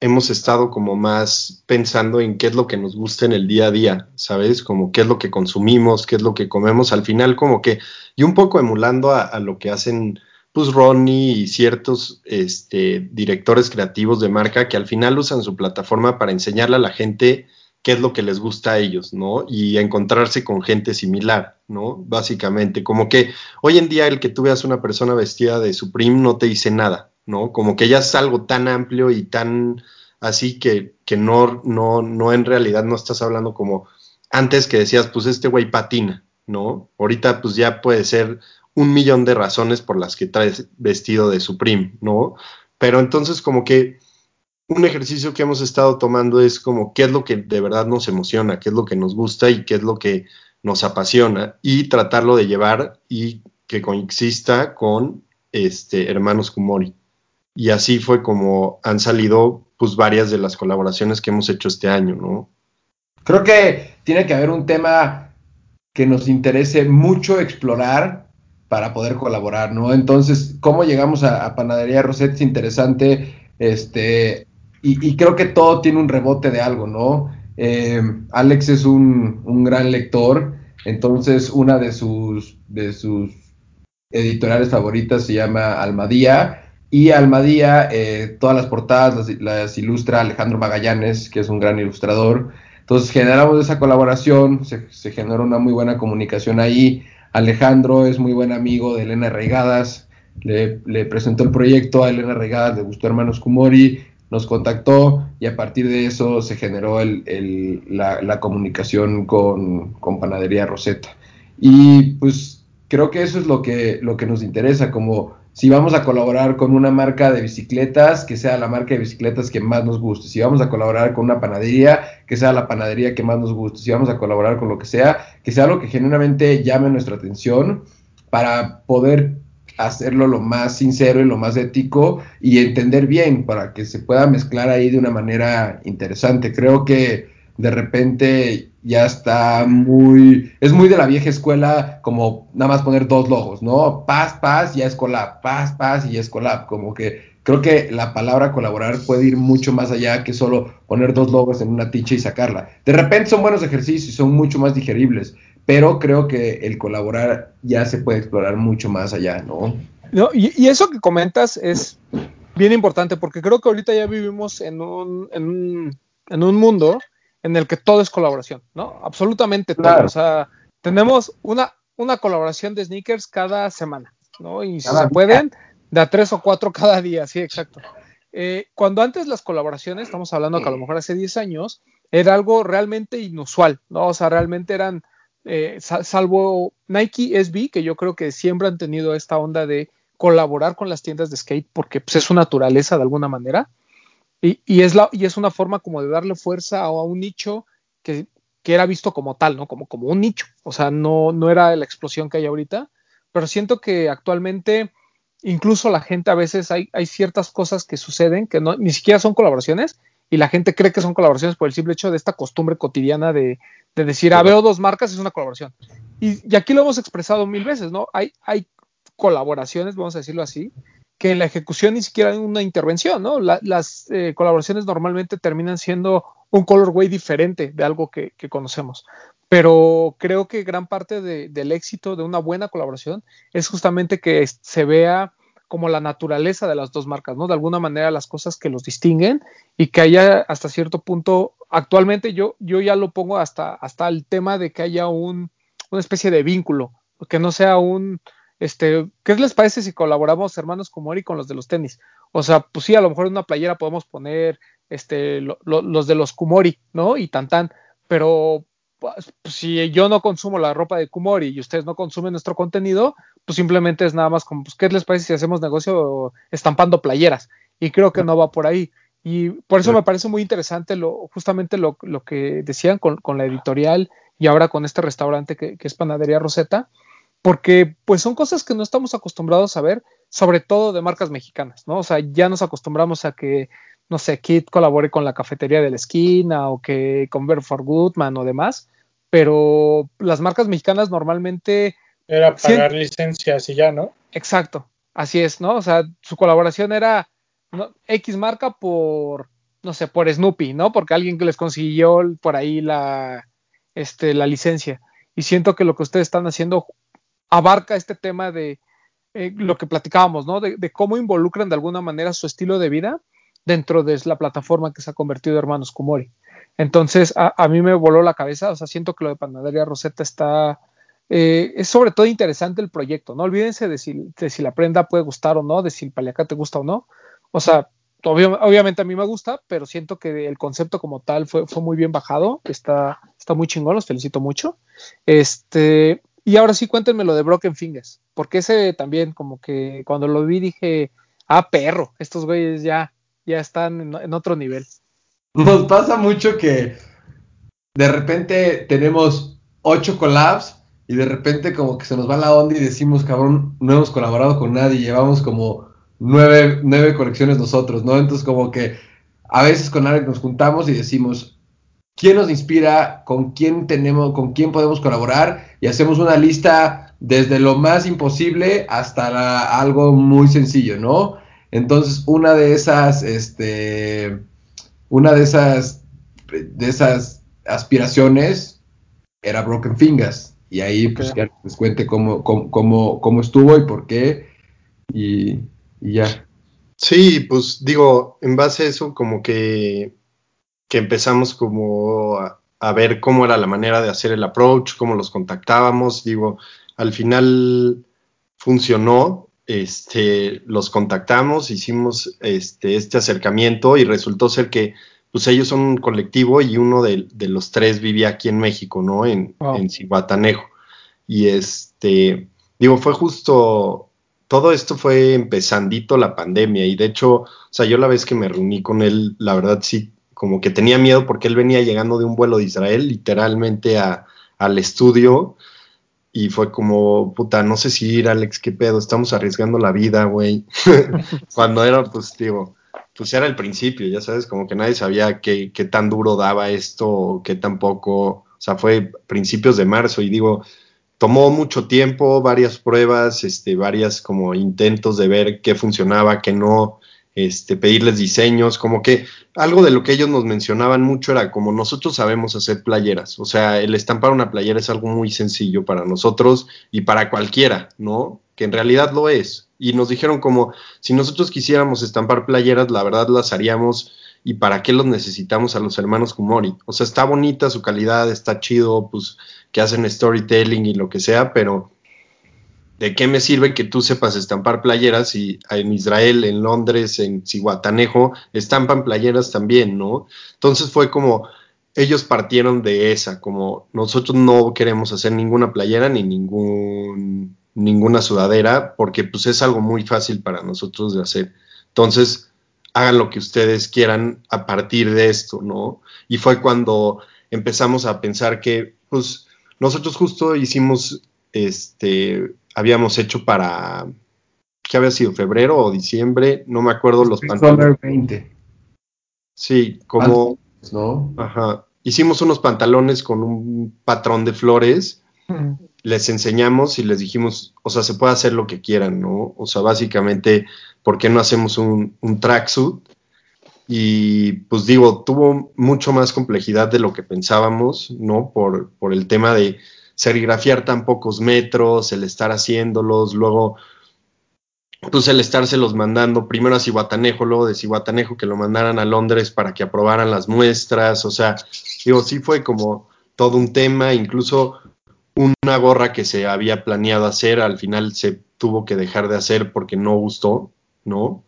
F: hemos estado como más pensando en qué es lo que nos gusta en el día a día, ¿sabes? Como qué es lo que consumimos, qué es lo que comemos, al final como que, y un poco emulando a, a lo que hacen pues Ronnie y ciertos este, directores creativos de marca que al final usan su plataforma para enseñarle a la gente qué es lo que les gusta a ellos, ¿no? Y encontrarse con gente similar, ¿no? Básicamente, como que hoy en día el que tú veas una persona vestida de Supreme no te dice nada, ¿no? Como que ya es algo tan amplio y tan así que, que no, no, no en realidad no estás hablando como antes que decías, pues este güey patina, ¿no? Ahorita pues ya puede ser un millón de razones por las que traes vestido de Supreme, ¿no? Pero entonces como que un ejercicio que hemos estado tomando es como qué es lo que de verdad nos emociona, qué es lo que nos gusta y qué es lo que nos apasiona y tratarlo de llevar y que coexista con este hermanos Kumori. Y así fue como han salido pues varias de las colaboraciones que hemos hecho este año, ¿no?
C: Creo que tiene que haber un tema que nos interese mucho explorar para poder colaborar, ¿no? Entonces, ¿cómo llegamos a, Panadería Rosette? Es interesante, este, y, creo que todo tiene un rebote de algo, ¿no? Eh, Alex es un, un, gran lector, entonces una de sus, de sus editoriales favoritas se llama Almadía, y Almadía, eh, todas las portadas las, ilustra Alejandro Magallanes, que es un gran ilustrador. Entonces generamos esa colaboración, se, se generó una muy buena comunicación ahí. Alejandro es muy buen amigo de Elena Reigadas, le, presentó el proyecto a Elena Reigadas, le gustó Hermanos Kumori, nos contactó y a partir de eso se generó el, la, comunicación con, con, Panadería Rosetta. Y pues creo que eso es lo que, lo que nos interesa, como si vamos a colaborar con una marca de bicicletas, que sea la marca de bicicletas que más nos guste. Si vamos a colaborar con una panadería, que sea la panadería que más nos guste. Si vamos a colaborar con lo que sea, que sea algo que genuinamente llame nuestra atención para poder hacerlo lo más sincero y lo más ético y entender bien para que se pueda mezclar ahí de una manera interesante. Creo que de repente ya está muy, es muy de la vieja escuela como nada más poner dos logos, ¿no? Paz, paz, ya es collab, paz, paz y ya es collab, como que creo que la palabra colaborar puede ir mucho más allá que solo poner dos logos en una ticha y sacarla. De repente son buenos ejercicios, son mucho más digeribles, pero creo que el colaborar ya se puede explorar mucho más allá, ¿no?
B: no y, y eso que comentas es bien importante porque creo que ahorita ya vivimos en un, en un, en un mundo en el que todo es colaboración, ¿no? Absolutamente todo. O sea, tenemos una, una colaboración de sneakers cada semana, ¿no? Y si se pueden, de a tres o cuatro cada día, sí, exacto. Eh, cuando antes las colaboraciones, estamos hablando que a lo mejor hace 10 años, era algo realmente inusual, ¿no? O sea, realmente eran, eh, salvo Nike SB, que yo creo que siempre han tenido esta onda de colaborar con las tiendas de skate porque pues, es su naturaleza de alguna manera. Y, es la, y es una forma como de darle fuerza a, un nicho que, era visto como tal, ¿no? Como, como un nicho. O sea, no, no era la explosión que hay ahorita, pero siento que actualmente incluso la gente a veces hay, hay ciertas cosas que suceden que ni siquiera son colaboraciones y la gente cree que son colaboraciones por el simple hecho de esta costumbre cotidiana de, decir, ah, veo dos marcas, es una colaboración. Y, y, aquí lo hemos expresado mil veces, ¿no? Hay, hay colaboraciones, vamos a decirlo así, que en la ejecución ni siquiera hay una intervención, ¿no? las eh, colaboraciones normalmente terminan siendo un colorway diferente de algo que, conocemos. Pero creo que gran parte del éxito de una buena colaboración es justamente que se vea como la naturaleza de las dos marcas, ¿no? De alguna manera las cosas que los distinguen y que haya hasta cierto punto, actualmente yo, yo ya lo pongo hasta, hasta el tema de que haya un, una especie de vínculo, que no sea un, este, ¿qué les parece si colaboramos hermanos Kumori con los de los tenis? O sea, pues sí, a lo mejor en una playera podemos poner este, los de los Kumori, ¿no? Y tan tan, pero si yo no consumo la ropa de Kumori y ustedes no consumen nuestro contenido, pues simplemente es nada más como, pues, ¿qué les parece si hacemos negocio estampando playeras? Y creo que no va por ahí. Y por eso me parece muy interesante lo, justamente lo, lo que decían con, con, la editorial y ahora con este restaurante que, que es Panadería Rosetta, porque pues son cosas que no estamos acostumbrados a ver, sobre todo de marcas mexicanas, ¿no? O sea, ya nos acostumbramos a que, no sé, Kit colabore con la cafetería de la esquina o que con for Goodman o demás, pero las marcas mexicanas normalmente...
D: Era pagar licencias y ya, ¿no?
B: Exacto, así es, ¿no? O sea, su colaboración era X marca por, no sé, por Snoopy, ¿no? Porque alguien que les consiguió por ahí la, este, la licencia. Y siento que lo que ustedes están haciendo abarca este tema de eh, lo que platicábamos, ¿no? De, cómo involucran de alguna manera su estilo de vida dentro de la plataforma que se ha convertido Hermanos Kumori. Entonces, a, mí me voló la cabeza, o sea, siento que lo de Panadería Rosetta está, eh, es sobre todo interesante el proyecto, no olvídense de si, si la prenda puede gustar o no, de si el paliacate gusta o no, o sea, obviamente a mí me gusta, pero siento que el concepto como tal fue, fue muy bien bajado, está, está muy chingón, los felicito mucho. Este, y ahora sí, cuéntenme lo de Broken Fingers, porque ese también, como que cuando lo vi dije, ah, perro, estos güeyes ya, ya están en, otro nivel.
C: Nos pasa mucho que de repente tenemos ocho collabs y de repente como que se nos va la onda y decimos, cabrón, no hemos colaborado con nadie, llevamos como nueve, nueve colecciones nosotros, ¿no? Entonces como que a veces con Alex nos juntamos y decimos, quién nos inspira, con quién tenemos, con quién podemos colaborar y hacemos una lista desde lo más imposible hasta algo muy sencillo, ¿no? Entonces, una de esas, este, una de esas, de esas aspiraciones era Broken Fingers. Y ahí pues que les cuente cómo, cómo, cómo, estuvo y por qué. Y, ya.
F: Sí, pues digo, en base a eso como que, que empezamos como a, a, ver cómo era la manera de hacer el approach, cómo los contactábamos. Digo, al final funcionó, este, los contactamos, hicimos este, este acercamiento y resultó ser que pues ellos son un colectivo y uno de, los tres vivía aquí en México, ¿no? En, en Cihuatanejo. Y este, digo, fue justo, todo esto fue empezandito la pandemia y de hecho, o sea, yo la vez que me reuní con él, la verdad sí, como que tenía miedo porque él venía llegando de un vuelo de Israel literalmente a, al estudio y fue como, puta, no sé si ir, Alex, qué pedo, estamos arriesgando la vida, güey. Cuando era, pues, digo, pues era el principio, ya sabes, como que nadie sabía qué, qué tan duro daba esto, qué tan poco, o sea, fue principios de marzo y digo, tomó mucho tiempo, varias pruebas, este, varias como intentos de ver qué funcionaba, qué no, este, pedirles diseños, como que algo de lo que ellos nos mencionaban mucho era como nosotros sabemos hacer playeras, o sea, el estampar una playera es algo muy sencillo para nosotros y para cualquiera, ¿no? Que en realidad lo es. Y nos dijeron como, si nosotros quisiéramos estampar playeras, la verdad las haríamos y para qué los necesitamos a los hermanos Kumori. O sea, está bonita su calidad, está chido, pues que hacen storytelling y lo que sea, pero ¿de qué me sirve que tú sepas estampar playeras y en Israel, en Londres, en Cihuatanejo, estampan playeras también, ¿no? Entonces fue como, ellos partieron de esa, como nosotros no queremos hacer ninguna playera ni ningún, ninguna sudadera, porque pues es algo muy fácil para nosotros de hacer. Entonces, hagan lo que ustedes quieran a partir de esto, ¿no? Y fue cuando empezamos a pensar que, pues, nosotros justo hicimos este habíamos hecho para, ¿qué había sido? ¿Febrero o diciembre? No me acuerdo los
C: pantalones. 20.
F: Sí, como... ¿no? Ajá. Hicimos unos pantalones con un patrón de flores. Les enseñamos y les dijimos, o sea, se puede hacer lo que quieran, ¿no? O sea, básicamente, ¿por qué no hacemos un, un tracksuit? Y pues digo, tuvo mucho más complejidad de lo que pensábamos, ¿no? Por, por el tema de serigrafiar tan pocos metros, el estar haciéndolos, luego pues el estárselos mandando primero a Cihuatanejo, luego de Cihuatanejo que lo mandaran a Londres para que aprobaran las muestras, o sea, digo, sí fue como todo un tema, incluso una gorra que se había planeado hacer, al final se tuvo que dejar de hacer porque no gustó, ¿no?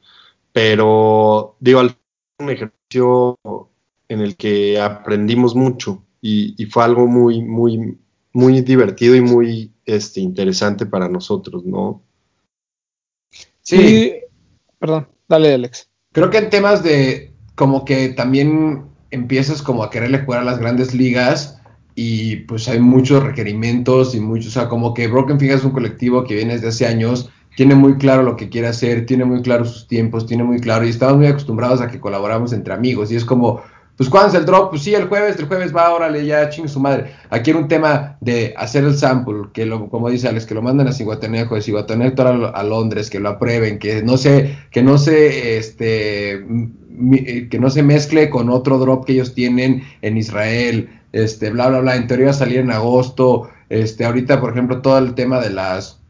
F: Pero digo, al un ejercicio en el que aprendimos mucho y, y fue algo muy, muy, muy divertido y muy este, interesante para nosotros, ¿no?
B: Sí. Perdón, dale, Alex.
C: Creo que en temas de como que también empiezas como a quererle jugar a las grandes ligas y pues hay muchos requerimientos y muchos, o sea, como que Broken Finger es un colectivo que viene desde hace años, tiene muy claro lo que quiere hacer, tiene muy claro sus tiempos, tiene muy claro y estamos muy acostumbrados a que colaboramos entre amigos y es como, pues ¿cuándo es el drop? Pues sí, el jueves, el jueves va, órale, ya chingue su madre. Aquí era un tema de hacer el sample, que lo, como dice Alex, que lo manden a Ciguatanejo, de Ciguatanejo a, a, Londres, que lo aprueben, que no se, que no se, este, eh, que no se mezcle con otro drop que ellos tienen en Israel, este, bla, bla, bla. En teoría va a salir en agosto. Este, ahorita, por ejemplo, todo el tema de las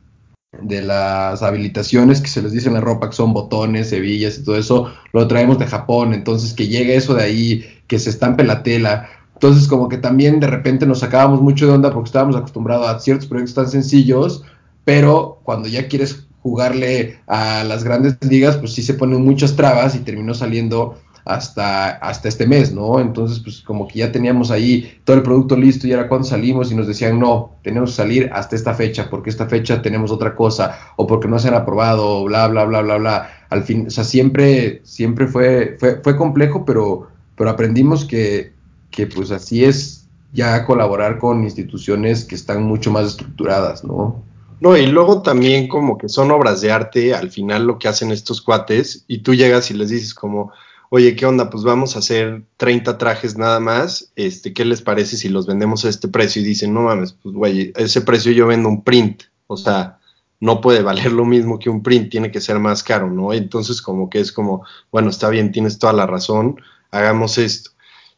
C: de las habilitaciones que se les dice en la ropa, que son botones, hebillas y todo eso, lo traemos de Japón, entonces que llegue eso de ahí, que se estampe la tela. Entonces como que también de repente nos sacábamos mucho de onda porque estábamos acostumbrados a ciertos proyectos tan sencillos, pero cuando ya quieres jugarle a las grandes ligas, pues sí se ponen muchas trabas y terminó saliendo hasta, hasta este mes, ¿no? Entonces, pues como que ya teníamos ahí todo el producto listo y era cuando salimos y nos decían, no, tenemos que salir hasta esta fecha, porque esta fecha tenemos otra cosa, o porque no se han aprobado, bla, bla, bla, bla, bla. Al fin, o sea, siempre, siempre fue, fue, fue complejo, pero, pero aprendimos que, que pues así es ya colaborar con instituciones que están mucho más estructuradas, ¿no?
F: No, y luego también como que son obras de arte, al final lo que hacen estos cuates, y tú llegas y les dices como, oye, ¿qué onda? Pues vamos a hacer 30 trajes nada más, este, ¿qué les parece si los vendemos a este precio? Y dicen, no mames, pues güey, ese precio yo vendo un print, o sea, no puede valer lo mismo que un print, tiene que ser más caro, ¿no? Entonces como que es como, bueno, está bien, tienes toda la razón, hagamos esto.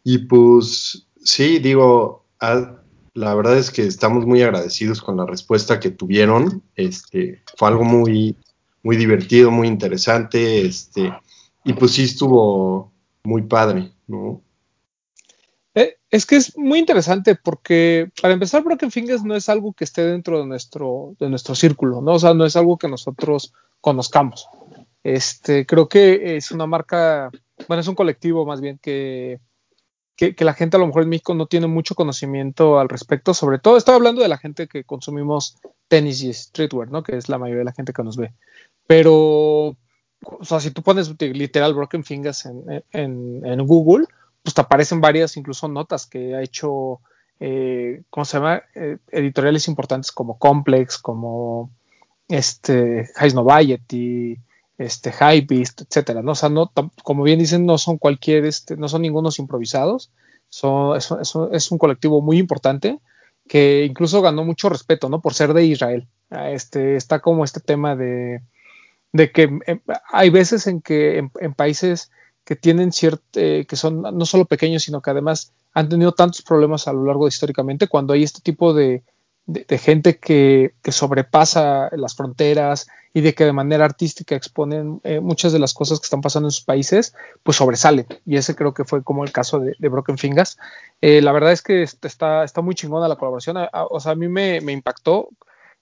F: Y pues sí, digo, la verdad es que estamos muy agradecidos con la respuesta que tuvieron, este, fue algo muy, muy divertido, muy interesante, este, y pues sí estuvo muy padre, ¿no?
B: Eh, es que es muy interesante porque, para empezar, Broken Fingers no es algo que esté dentro de nuestro, de nuestro círculo, ¿no? O sea, no es algo que nosotros conozcamos. Este, creo que es una marca, bueno, es un colectivo más bien que, que, la gente a lo mejor en México no tiene mucho conocimiento al respecto. Sobre todo, estoy hablando de la gente que consumimos tenis y streetwear, ¿no? Que es la mayoría de la gente que nos ve. Pero, o sea, si tú pones literal Broken Fingers en, en, en Google, pues te aparecen varias incluso notas que ha hecho, eh, ¿cómo se llama? Eh, editoriales importantes como Complex, como este, Heis y este, Beast, etcétera, ¿no? O sea, no, como bien dicen, no son cualquier, este, no son ningunos improvisados, son, es, es, un colectivo muy importante que incluso ganó mucho respeto, ¿no? Por ser de Israel. Ah, este, está como este tema de, de que eh, hay veces en que en países que tienen cierto, eh, que son no solo pequeños, sino que además han tenido tantos problemas a lo largo de históricamente, cuando hay este tipo de, gente que, sobrepasa las fronteras y de que de manera artística exponen eh, muchas de las cosas que están pasando en sus países, pues sobresalen. Y ese creo que fue como el caso de, Broken Fingers. Eh, la verdad es que está, está muy chingona la colaboración. o sea, a mí me, me impactó.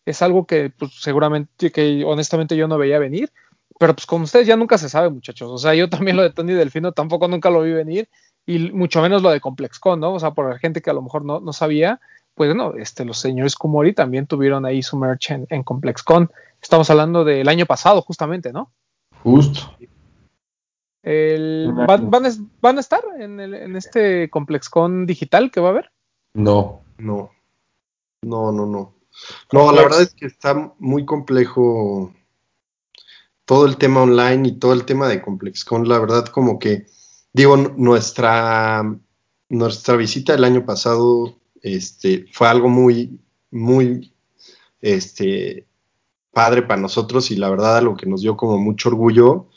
B: Es algo que pues, seguramente, que honestamente yo no veía venir pero pues con ustedes ya nunca se sabe, muchachos. O sea, yo también lo de Tony Delfino tampoco nunca lo vi venir, y mucho menos lo de ComplexCon, ¿no? O sea, por la gente que a lo mejor no, no sabía, pues no, este, los señores Kumori también tuvieron ahí su merch en, en ComplexCon. Estamos hablando del año pasado, justamente, ¿no?
C: Justo.
B: ¿van, van, a estar en, el, en este ComplexCon digital que va a haber?
F: No, no. No, no, no. No, la verdad es que está muy complejo todo el tema online y todo el tema de ComplexCon, la verdad como que, digo, nuestra, nuestra visita el año pasado este, fue algo muy, muy este, padre para nosotros y la verdad algo que nos dio como mucho orgullo,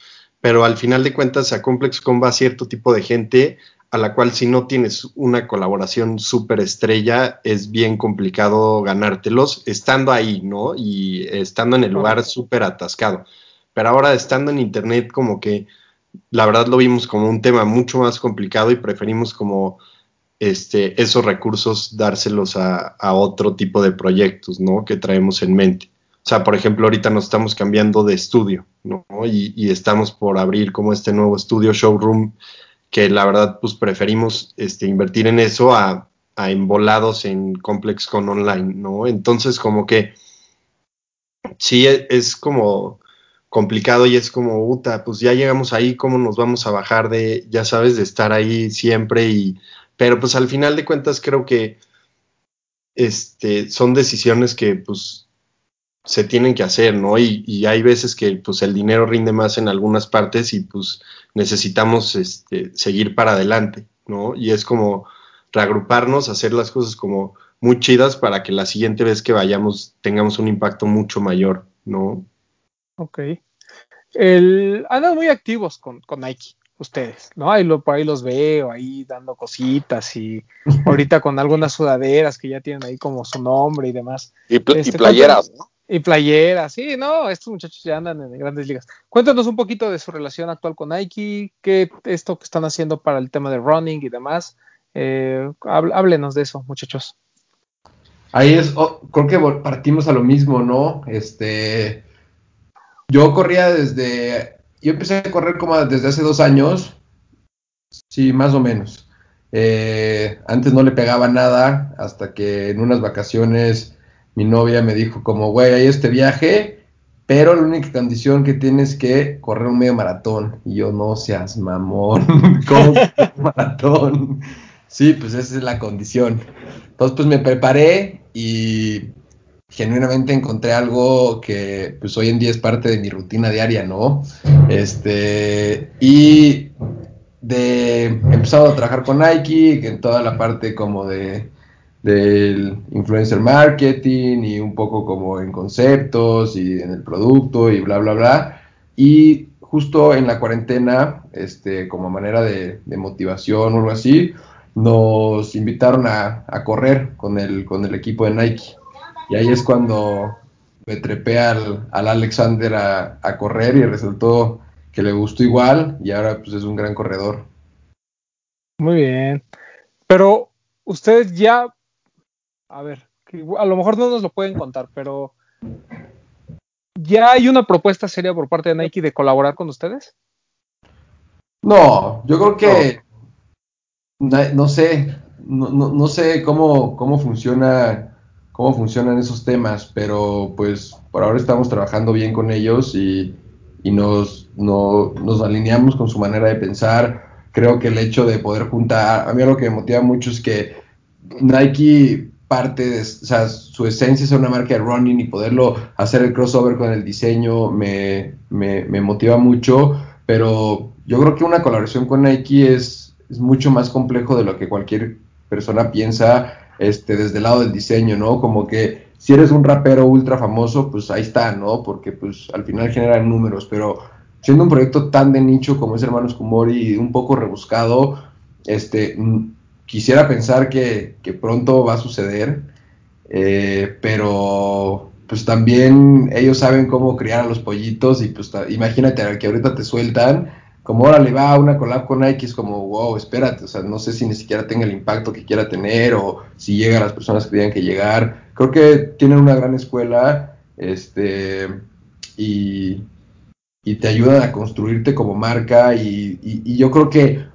F: pero al final de cuentas a ComplexCon va cierto tipo de gente a la cual si no tienes una colaboración súper estrella es bien complicado ganártelos estando ahí, ¿no? Y estando en el lugar súper atascado pero ahora estando en internet como que la verdad lo vimos como un tema mucho más complicado y preferimos como este, esos recursos dárselos a, otro tipo de proyectos, ¿no? Que traemos en mente. O sea, por ejemplo, ahorita nos estamos cambiando de estudio, ¿no? Y, estamos por abrir como este nuevo estudio showroom que la verdad pues preferimos este, invertir en eso a, a embolados en Complex con online, ¿no? Entonces como que sí e, es como complicado y es como, puta, pues ya llegamos ahí, ¿cómo nos vamos a bajar de, ya sabes, de estar ahí siempre? Y, pero pues al final de cuentas creo que este, son decisiones que pues se tienen que hacer, ¿no? Y, hay veces que pues el dinero rinde más en algunas partes y pues necesitamos este, seguir para adelante, ¿no? Y es como reagruparnos, hacer las cosas como muy chidas para que la siguiente vez que vayamos tengamos un impacto mucho mayor, ¿no?
B: Ok. El, andan muy activos con, con Nike, ustedes, ¿no? Ahí lo, por ahí los veo, ahí dando cositas y ahorita con algunas sudaderas que ya tienen ahí como su nombre y demás.
E: Y, este, playeras, ¿no?
B: Y playeras, sí, no, estos muchachos ya andan en grandes ligas. Cuéntanos un poquito de su relación actual con Nike, qué esto que están haciendo para el tema de running y demás. Eh, háblenos de eso, muchachos.
C: Ahí es, oh, creo que partimos a lo mismo, ¿no? Este, yo corría desde, yo empecé a correr como desde hace dos años, sí, más o menos. Eh, antes no le pegaba nada hasta que en unas vacaciones mi novia me dijo como, güey, hay este viaje, pero la única condición que tienes que correr un medio maratón. Y yo, no seas mamón, ¿cómo maratón? Sí, pues esa es la condición. Entonces, pues me preparé y genuinamente encontré algo que pues hoy en día es parte de mi rutina diaria, ¿no? Este, y de empezado a trabajar con Nike, en toda la parte como de, del influencer marketing y un poco como en conceptos y en el producto y bla, bla, bla. Y justo en la cuarentena, este, como manera de, motivación o algo así, nos invitaron a, correr con el, con el equipo de Nike. Y ahí es cuando me trepé al, Alexander a, a, correr y resultó que le gustó igual y ahora pues es un gran corredor.
B: Muy bien. Pero ustedes ya a ver, a lo mejor no nos lo pueden contar, pero ¿ya hay una propuesta seria por parte de Nike de colaborar con ustedes?
C: No, yo creo que no, sé, no, sé cómo, cómo funciona, cómo funcionan esos temas, pero pues por ahora estamos trabajando bien con ellos y, nos, nos alineamos con su manera de pensar. Creo que el hecho de poder juntar, a mí lo que me motiva mucho es que Nike parte de, o sea, su esencia es una marca de running y poderlo hacer el crossover con el diseño me, motiva mucho, pero yo creo que una colaboración con Nike es, es, mucho más complejo de lo que cualquier persona piensa este, desde el lado del diseño, ¿no? Como que si eres un rapero ultra famoso, pues ahí está, ¿no? Porque pues al final generan números, pero siendo un proyecto tan de nicho como es Hermanos Kumori y un poco rebuscado, este, quisiera pensar que, pronto va a suceder, eh, pero pues también ellos saben cómo criar a los pollitos y pues imagínate que ahorita te sueltan, como ahora le va a una collab con Nike, es como, wow, espérate, o sea, no sé si ni siquiera tenga el impacto que quiera tener o si llega a las personas que tienen que llegar. Creo que tienen una gran escuela, este, y, te ayudan a construirte como marca y yo creo que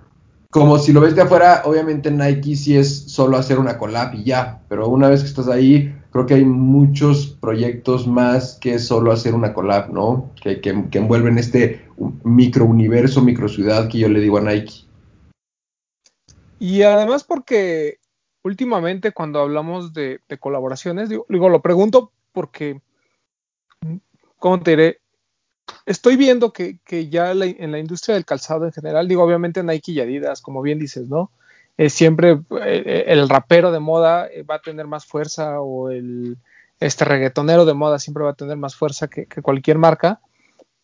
C: como si lo ves de afuera, obviamente Nike sí es solo hacer una collab y ya, pero una vez que estás ahí, creo que hay muchos proyectos más que solo hacer una collab, ¿no? Que, envuelven este micro universo, micro ciudad que yo le digo a Nike.
B: Y además porque últimamente cuando hablamos de, colaboraciones, digo, digo, lo pregunto porque, ¿cómo te diré? Estoy viendo que, ya en la industria del calzado en general, digo, obviamente Nike y Adidas, como bien dices, ¿no? Eh, siempre eh, eh, el rapero de moda va a tener más fuerza o el este reggaetonero de moda siempre va a tener más fuerza que, cualquier marca,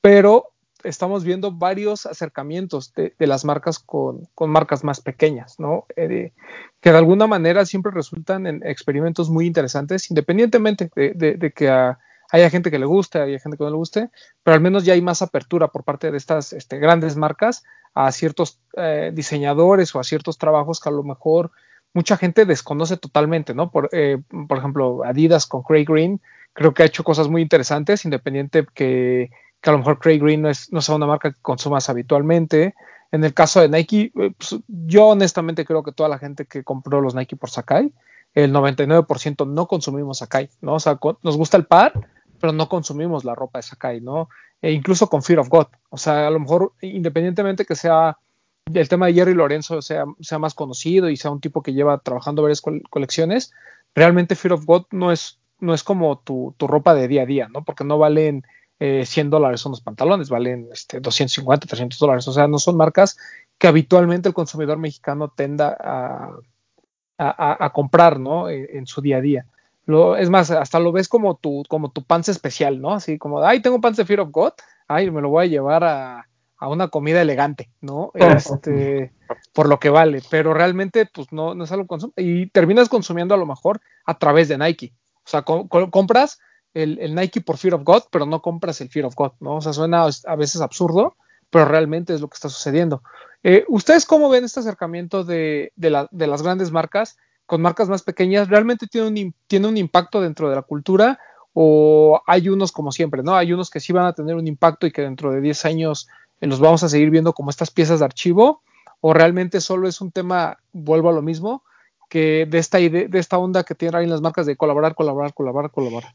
B: pero estamos viendo varios acercamientos de, las marcas con, marcas más pequeñas, ¿no? que de alguna manera siempre resultan en experimentos muy interesantes, independientemente de, que a hay gente que le guste, hay gente que no le guste, pero al menos ya hay más apertura por parte de estas este, grandes marcas a ciertos eh, diseñadores o a ciertos trabajos que a lo mejor mucha gente desconoce totalmente, ¿no? Por, eh, por ejemplo, Adidas con Craig Green, creo que ha hecho cosas muy interesantes, independiente que, que a lo mejor Craig Green no, es, no sea una marca que consumas habitualmente. En el caso de Nike, eh, pues, yo honestamente creo que toda la gente que compró los Nike por Sakai, el 99% no consumimos Sakai, ¿no? O sea, nos gusta el par, pero no consumimos la ropa de Sakai, ¿no? E incluso con Fear of God. O sea, a lo mejor, independientemente que sea el tema de Jerry Lorenzo sea, sea más conocido y sea un tipo que lleva trabajando varias colecciones, realmente Fear of God no es, no es como tu, ropa de día a día, ¿no? Porque no valen 100 eh, dólares unos pantalones, valen este, 250, 300 dólares. O sea, no son marcas que habitualmente el consumidor mexicano tenda a, a, comprar, ¿no? en, su día a día es más, hasta lo ves como tu, como tu pants especial, ¿no? Así como, ay, tengo pants de Fear of God, ay, me lo voy a llevar a, una comida elegante, ¿no? Este, por lo que vale, pero realmente, pues no, no es algo consumo. Y terminas consumiendo a lo mejor a través de Nike. O sea, compras el, Nike por Fear of God, pero no compras el Fear of God, ¿no? O sea, suena a veces absurdo, pero realmente es lo que está sucediendo. Eh, ¿Ustedes cómo ven este acercamiento de, de, de las grandes marcas? Con marcas más pequeñas, ¿realmente tiene un, tiene un impacto dentro de la cultura? ¿O hay unos como siempre, ¿no? Hay unos que sí van a tener un impacto y que dentro de 10 años eh, los vamos a seguir viendo como estas piezas de archivo? ¿O realmente solo es un tema, vuelvo a lo mismo, que de esta idea, de esta onda que tienen ahí las marcas de colaborar, colaborar, colaborar, colaborar?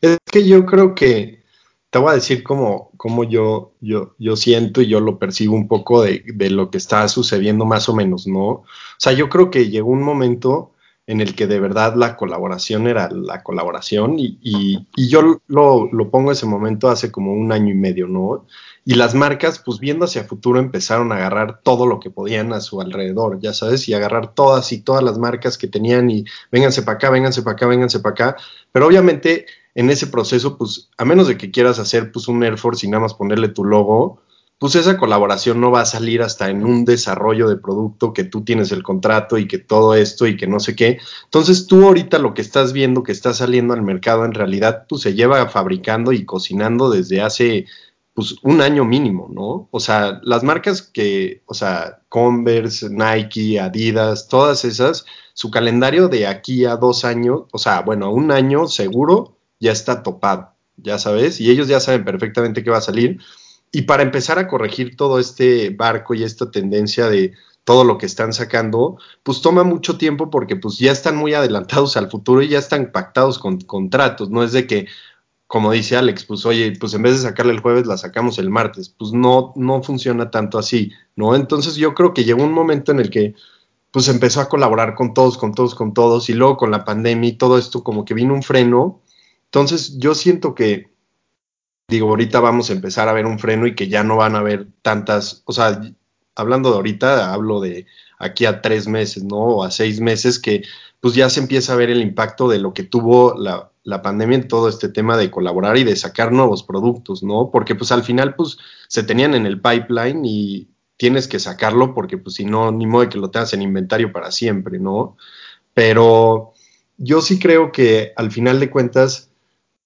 F: Es que yo creo que te voy a decir cómo, cómo yo, yo, yo siento y yo lo percibo un poco de, de, lo que está sucediendo más o menos, ¿no? O sea, yo creo que llegó un momento en el que de verdad la colaboración era la colaboración y, y, yo lo, lo, pongo ese momento hace como un año y medio, ¿no? Y las marcas, pues viendo hacia futuro, empezaron a agarrar todo lo que podían a su alrededor, ya sabes, y agarrar todas y todas las marcas que tenían y vénganse para acá, vénganse para acá, vénganse para acá, pero obviamente en ese proceso, pues a menos de que quieras hacer pues un Air Force y nada más ponerle tu logo, pues esa colaboración no va a salir hasta en un desarrollo de producto que tú tienes el contrato y que todo esto y que no sé qué. Entonces tú ahorita lo que estás viendo que está saliendo al mercado en realidad pues se lleva fabricando y cocinando desde hace pues un año mínimo, ¿no? O sea, las marcas que, o sea, Converse, Nike, Adidas, todas esas, su calendario de aquí a dos años, o sea, bueno, un año seguro ya está topado, ya sabes, y ellos ya saben perfectamente qué va a salir. Y para empezar a corregir todo este barco y esta tendencia de todo lo que están sacando, pues toma mucho tiempo porque pues ya están muy adelantados al futuro y ya están pactados con contratos, no es de que, como dice Alex, pues oye, pues en vez de sacarle el jueves la sacamos el martes, pues no, no funciona tanto así, ¿no? Entonces yo creo que llegó un momento en el que pues empezó a colaborar con todos, con todos, con todos, y luego con la pandemia y todo esto como que vino un freno, entonces yo siento que digo, ahorita vamos a empezar a ver un freno y que ya no van a haber tantas, o sea, hablando de ahorita, hablo de aquí a tres meses, ¿no? O a seis meses que pues ya se empieza a ver el impacto de lo que tuvo la, la pandemia en todo este tema de colaborar y de sacar nuevos productos, ¿no? Porque pues al final pues se tenían en el pipeline y tienes que sacarlo porque pues si no, ni modo de que lo tengas en inventario para siempre, ¿no? Pero yo sí creo que al final de cuentas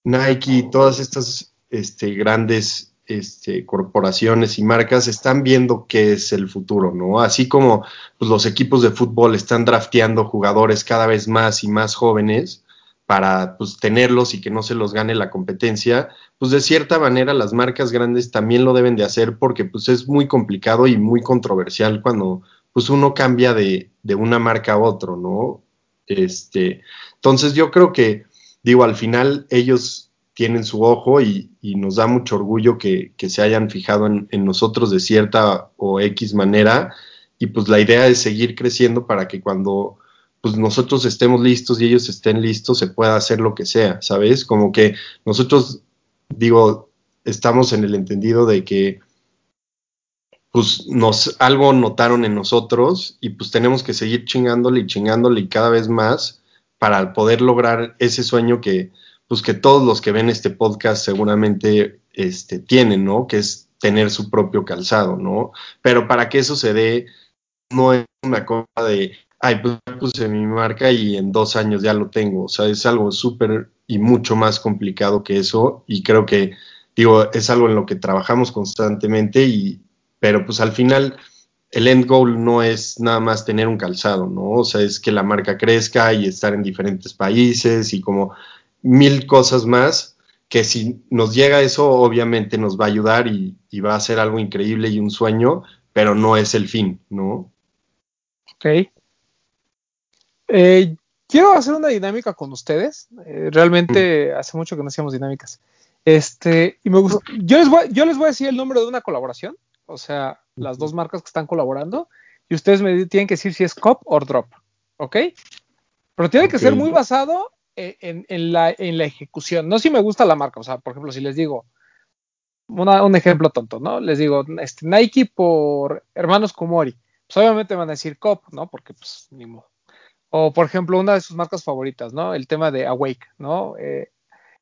F: Nike todas estas este, grandes este, corporaciones y marcas están viendo qué es el futuro, ¿no? Así como pues, los equipos de fútbol están drafteando jugadores cada vez más y más jóvenes para pues, tenerlos y que no se los gane la competencia, pues de cierta manera las marcas grandes también lo deben de hacer porque pues es muy complicado y muy controversial cuando pues uno cambia de, de una marca a otro, ¿no? Este, entonces yo creo que, digo, al final ellos tienen su ojo y, nos da mucho orgullo que, se hayan fijado en, nosotros de cierta o X manera. Y pues la idea es seguir creciendo para que cuando pues nosotros estemos listos y ellos estén listos se pueda hacer lo que sea, ¿sabes? Como que nosotros, digo, estamos en el entendido de que pues nos algo notaron en nosotros y pues tenemos que seguir chingándole y chingándole y cada vez más para poder lograr ese sueño que, pues que todos los que ven este podcast seguramente este, tienen, ¿no? Que es tener su propio calzado, ¿no? Pero para que eso se dé, no es una cosa de, ay, pues puse mi marca y en dos años ya lo tengo. O sea, es algo súper y mucho más complicado que eso. Y creo que, digo, es algo en lo que trabajamos constantemente y, pero pues al final el end goal no es nada más tener un calzado, ¿no? O sea, es que la marca crezca y estar en diferentes países y como mil cosas más que si nos llega eso, obviamente nos va a ayudar y, va a ser algo increíble y un sueño, pero no es el fin, ¿no?
B: Ok. Eh, quiero hacer una dinámica con ustedes. Eh, realmente mm. hace mucho que no hacíamos dinámicas. Este, y me gusta, yo les, voy, yo les voy a decir el nombre de una colaboración, o sea, las dos marcas que están colaborando, y ustedes me tienen que decir si es cop o drop, ¿ok? Pero tiene que ser muy basado eh, en, la, en la ejecución. No si me gusta la marca, o sea, por ejemplo, si les digo, un ejemplo tonto, ¿no? Les digo, este, Nike por Hermanos Kumori, pues obviamente van a decir COP, ¿no? Porque pues ni modo. O por ejemplo, una de sus marcas favoritas, ¿no? El tema de Awake, ¿no? Eh,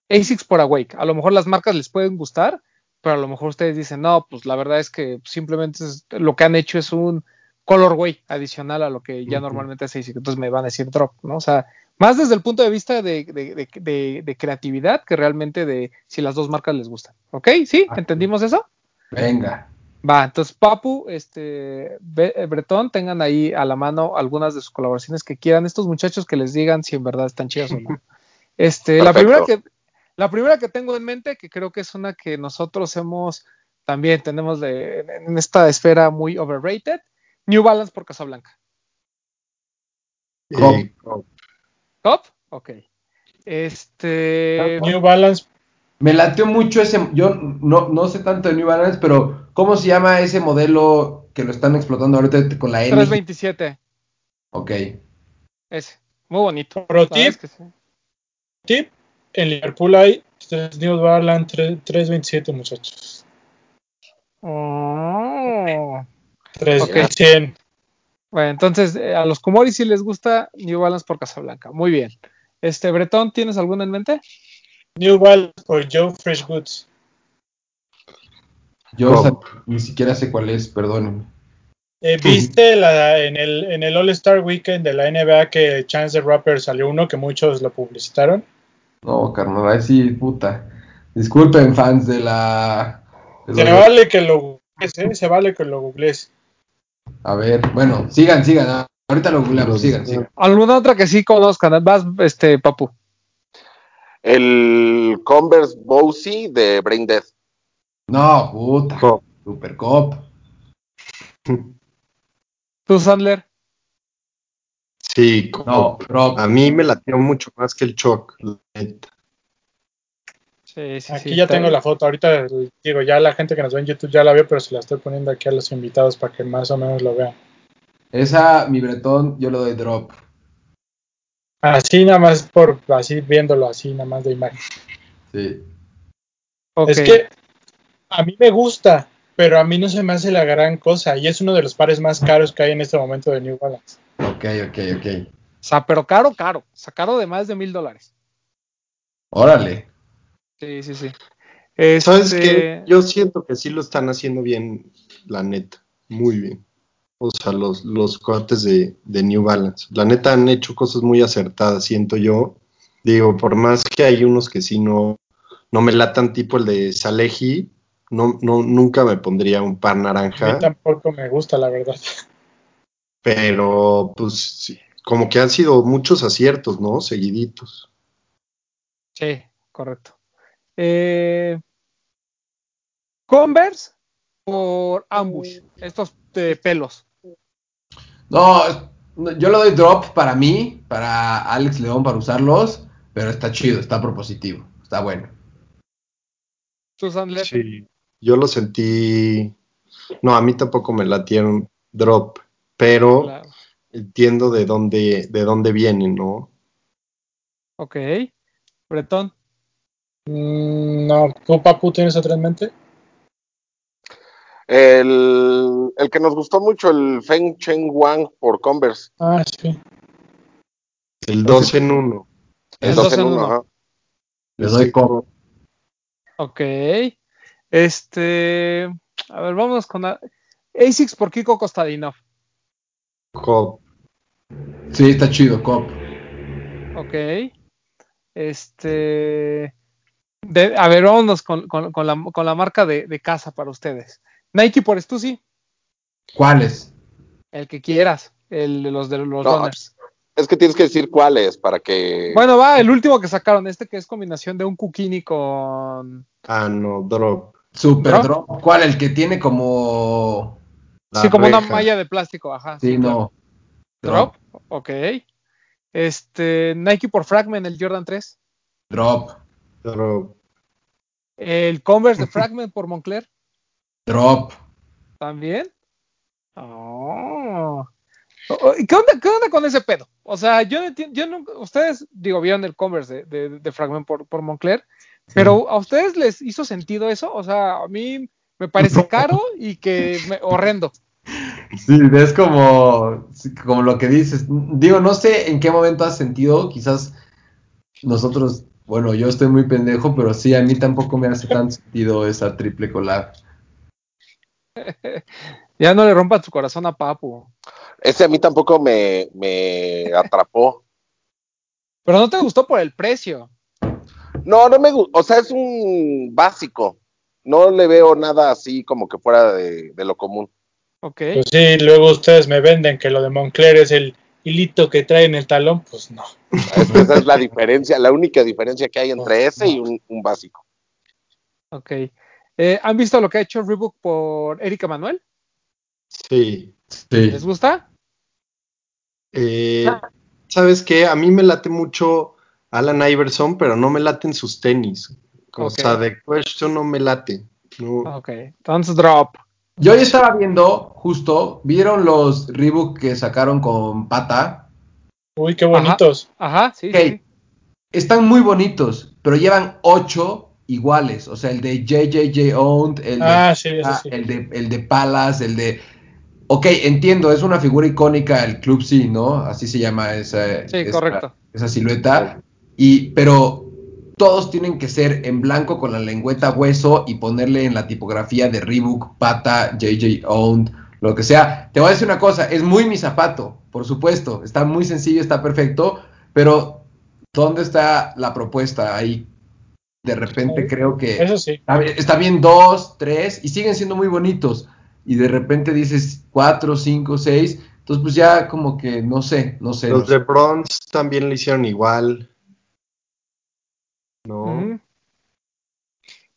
B: ASICS por Awake. A lo mejor las marcas les pueden gustar, pero a lo mejor ustedes dicen, no, pues la verdad es que simplemente lo que han hecho es un colorway adicional a lo que ya normalmente es ASICS. Entonces me van a decir drop, ¿no? O sea, más desde el punto de vista de, creatividad que realmente de si las dos marcas les gustan. ¿Ok? ¿Sí? Ah, ¿Entendimos eso?
C: Venga.
B: Va, entonces Papu, este, eh, Bretón, tengan ahí a la mano algunas de sus colaboraciones que quieran. Estos muchachos que les digan si en verdad están chidas o no. Este, la primera que, la primera que tengo en mente, que creo que es una que nosotros hemos, también tenemos de, en esta esfera muy overrated, New Balance por Casablanca.
C: Eh,
B: ¿Top? Ok. Este.
D: New Balance.
C: Me lateó mucho ese. Yo no, no sé tanto de New Balance, pero ¿cómo se llama ese modelo que lo están explotando ahorita con la
B: N? 327.
C: Ok.
B: Ese. Muy bonito.
D: Pro tip,
B: es que sí.
D: tip, en Liverpool hay este New Balance 3- 327, muchachos.
B: Oh.
D: 3100.
B: Bueno, entonces eh, a los Kumori sí les gusta New Balance por Casablanca. Muy bien. Este, Bretón, ¿tienes alguno en mente?
D: New Balance por Joe Fresh Goods.
C: Yo
F: Cop.
C: o sea, ni siquiera sé cuál es, perdónenme.
D: Eh, ¿Viste la, en el, en el All-Star Weekend de la NBA que Chance the Rapper salió uno que muchos lo publicitaron?
C: No, carnal, ahí sí, puta. Disculpen, fans de la. de
D: Se
C: los-
D: vale que lo googlees, ¿eh? Se vale que lo googlees.
C: A ver, bueno, sigan, sigan. ah, Ahorita lo googleamos, sigan, sigan.
B: ¿Alguna otra que sí conozcan? Vas, este, Papu.
E: El Converse Bowsy de Brain Dead.
C: No, puta.
F: Cop.
C: Super Cop.
B: ¿Tú, Sandler?
F: Sí.
C: No, Rob.
F: A mí me latió mucho más que el Choc. la neta.
B: Sí, sí,
D: Aquí
B: sí,
D: ya tengo la foto. Ahorita digo, ya la gente que nos ve en YouTube ya la vio, pero se la estoy poniendo aquí a los invitados para que más o menos lo vean.
C: Esa, mi bretón, yo le doy drop.
D: Así nada más por así viéndolo así nada más de imagen.
C: Sí.
B: Ok.
D: Es que a mí me gusta, pero a mí no se me hace la gran cosa y es uno de los pares más caros que hay en este momento de New Balance.
C: Ok, ok, ok.
B: O sea, pero caro, caro. O sea, caro de más de mil dólares.
C: Órale.
B: Sí, sí, sí. Este,
F: ¿Sabes qué? Yo siento que sí lo están haciendo bien, la neta. Muy bien. O sea, los, los cortes de, de New Balance. La neta han hecho cosas muy acertadas, siento yo. Digo, por más que hay unos que sí no, no me latan, tipo el de Salehi, no, no, nunca me pondría un par
D: A mí
F: naranja,
D: tampoco me gusta, la verdad.
F: Pero pues sí, como que han sido muchos aciertos, ¿no? Seguiditos.
B: Sí, correcto. Eh, Converse por Ambush. Estos eh, pelos.
C: No, yo le doy drop para mí, para Alex León, para usarlos, pero está chido, está propositivo, está bueno.
B: ¿Tú, Sandler?
F: Sí, yo lo sentí. No, a mí tampoco me latieron drop, pero
B: Claro.
F: entiendo de dónde, de dónde vienen, ¿no?
B: Ok. Bretón.
D: Mm, no, ¿tú, Papu, tienes otra en mente?
E: El, el que nos gustó mucho, el Feng Cheng Wang por Converse.
D: Ah, sí.
F: El 2 en 1.
B: El
E: El
B: dos
E: 2 en
B: en
E: 1,
B: uno.
E: ajá.
C: Le doy cop.
B: Ok. Este. A ver, vamos con. la- ASICS por Kiko Kostadinov.
F: Cop.
C: Sí, está chido, cop.
B: Ok. Este. de- a ver, vámonos con, con- con la, con la marca de, de casa para ustedes. Nike por Stussy,
C: ¿Cuáles?
B: el que quieras. El de los de los
E: No,
B: runners.
E: Es que tienes que decir cuáles para que.
B: Bueno, va, el último que sacaron, este que es combinación de un Kukini con.
F: Ah, no, drop.
C: Super
B: ¿Drop?
C: drop. ¿Cuál? El que tiene como.
F: La
B: sí, como una malla de plástico, ajá.
C: Sí, no.
B: Drop, ok. Este, Nike por Fragment, el Jordan 3.
C: Drop.
F: Drop.
B: El Converse de Fragment por Moncler,
C: Drop.
B: también. Oh. Oh, ¿y ¿Qué onda, ¿Qué onda con ese pedo? O sea, yo no entiendo, yo nunca, ustedes, digo, vieron el Converse de, de- de Fragment por, por Moncler, pero ¿a ustedes les hizo sentido eso? O sea, a mí me parece caro y que me- horrendo.
C: Sí, es como, como lo que dices. Digo, no sé en qué momento has sentido, quizás nosotros, bueno, yo estoy muy pendejo, pero sí, a mí tampoco me hace tan sentido esa triple collab.
B: Ya no le rompa tu corazón a Papu.
E: Ese a mí tampoco me, me atrapó.
B: Pero no te gustó por el precio.
E: No, no me gusta. O sea, es un básico. No le veo nada así como que fuera de, de lo común.
B: Ok.
D: Pues sí, luego ustedes me venden que lo de Moncler es el hilito que trae en el talón, pues no.
E: Es que esa es la diferencia, la única diferencia que hay entre ese y un, un básico.
B: Ok. Eh, ¿Han visto lo que ha hecho Reebok por Erika Manuel?
F: Sí.
C: Sí.
B: ¿Les gusta?
F: Eh, ¿Sabes qué? A mí me late mucho Alan Iverson, pero no me laten sus tenis. O sea, de Question no me late. No.
B: Ok. Entonces, drop.
C: Yo ya estaba viendo, justo, ¿vieron los Reebok que sacaron con pata?
D: Uy, qué bonitos.
B: Ajá, ajá sí,
C: Ok,
B: sí.
C: Están muy bonitos, pero llevan ocho iguales. O sea, el de JJJ Owned, el de,
D: Ah, sí, eso
C: ah,
D: sí.
C: el de, el de Palace, el de. Ok, entiendo, es una figura icónica el Club C, ¿no? Así se llama esa,
B: Sí,
C: esa-
B: correcto.
C: esa silueta. Y, pero todos tienen que ser en blanco con la lengüeta hueso y ponerle en la tipografía de Reebok, Pata, JJ Owned, lo que sea. Te voy a decir una cosa, es muy mi zapato, por supuesto. Está muy sencillo, está perfecto, pero ¿dónde está la propuesta ahí? De repente creo que
D: Eso sí.
C: está bien, está bien dos, tres, y siguen siendo muy bonitos. Y de repente dices cuatro, cinco, seis. Entonces, pues ya como que no sé, no sé. no
F: Los
C: sé.
F: de bronze también le hicieron igual. ¿No?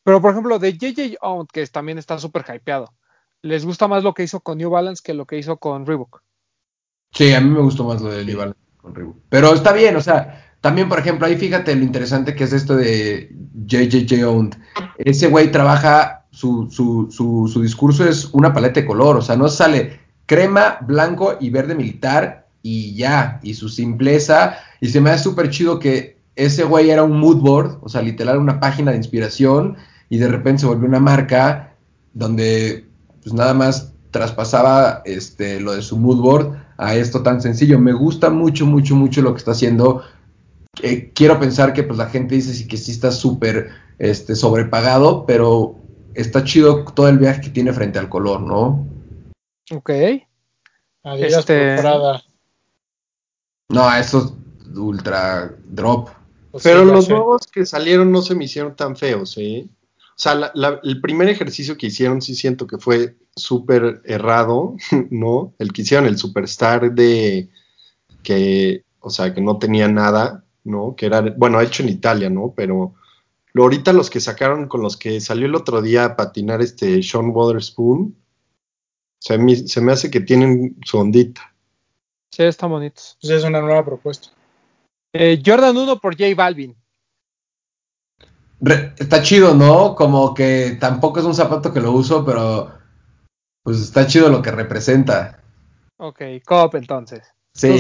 B: Pero por ejemplo, de JJ Owned, que también está súper hypeado, ¿les gusta más lo que hizo con New Balance que lo que hizo con Reebok?
C: Sí, a mí me gustó más lo de New Balance con Reebok. Pero está bien, o sea, también, por ejemplo, ahí fíjate lo interesante que es esto de JJJ Owned. Ese güey trabaja, su, su, su, su discurso es una paleta de color, o sea, no sale crema, blanco y verde militar y ya, y su simpleza, y se me hace súper chido que ese güey era un mood board, o sea, literal una página de inspiración, y de repente se volvió una marca donde pues nada más traspasaba este, lo de su mood board a esto tan sencillo. Me gusta mucho, mucho, mucho lo que está haciendo. Eh, quiero pensar que pues la gente dice sí que sí está súper este, sobrepagado, pero está chido todo el viaje que tiene frente al color, ¿no?
B: Ok.
D: Adidas
B: Este-.
C: No, eso es ultra drop.
F: Pero los
D: sé.
F: nuevos que salieron no se me hicieron tan feos, ¿eh? O sea, la- la- el primer ejercicio que hicieron sí siento que fue súper errado, ¿no? El que hicieron el Superstar de que, o sea, que no tenía nada, ¿no? Que era, bueno, hecho en Italia, ¿no? Pero lo, ahorita los que sacaron con los que salió el otro día a patinar este Sean Wotherspoon, se me, se me hace que tienen su ondita.
B: Sí, están bonitos.
D: Pues es una nueva propuesta.
B: Eh, Jordan 1 por J Balvin.
C: Re- está chido, ¿no? Como que tampoco es un zapato que lo uso, pero pues está chido lo que representa.
B: Ok, Cop entonces.
C: Sí,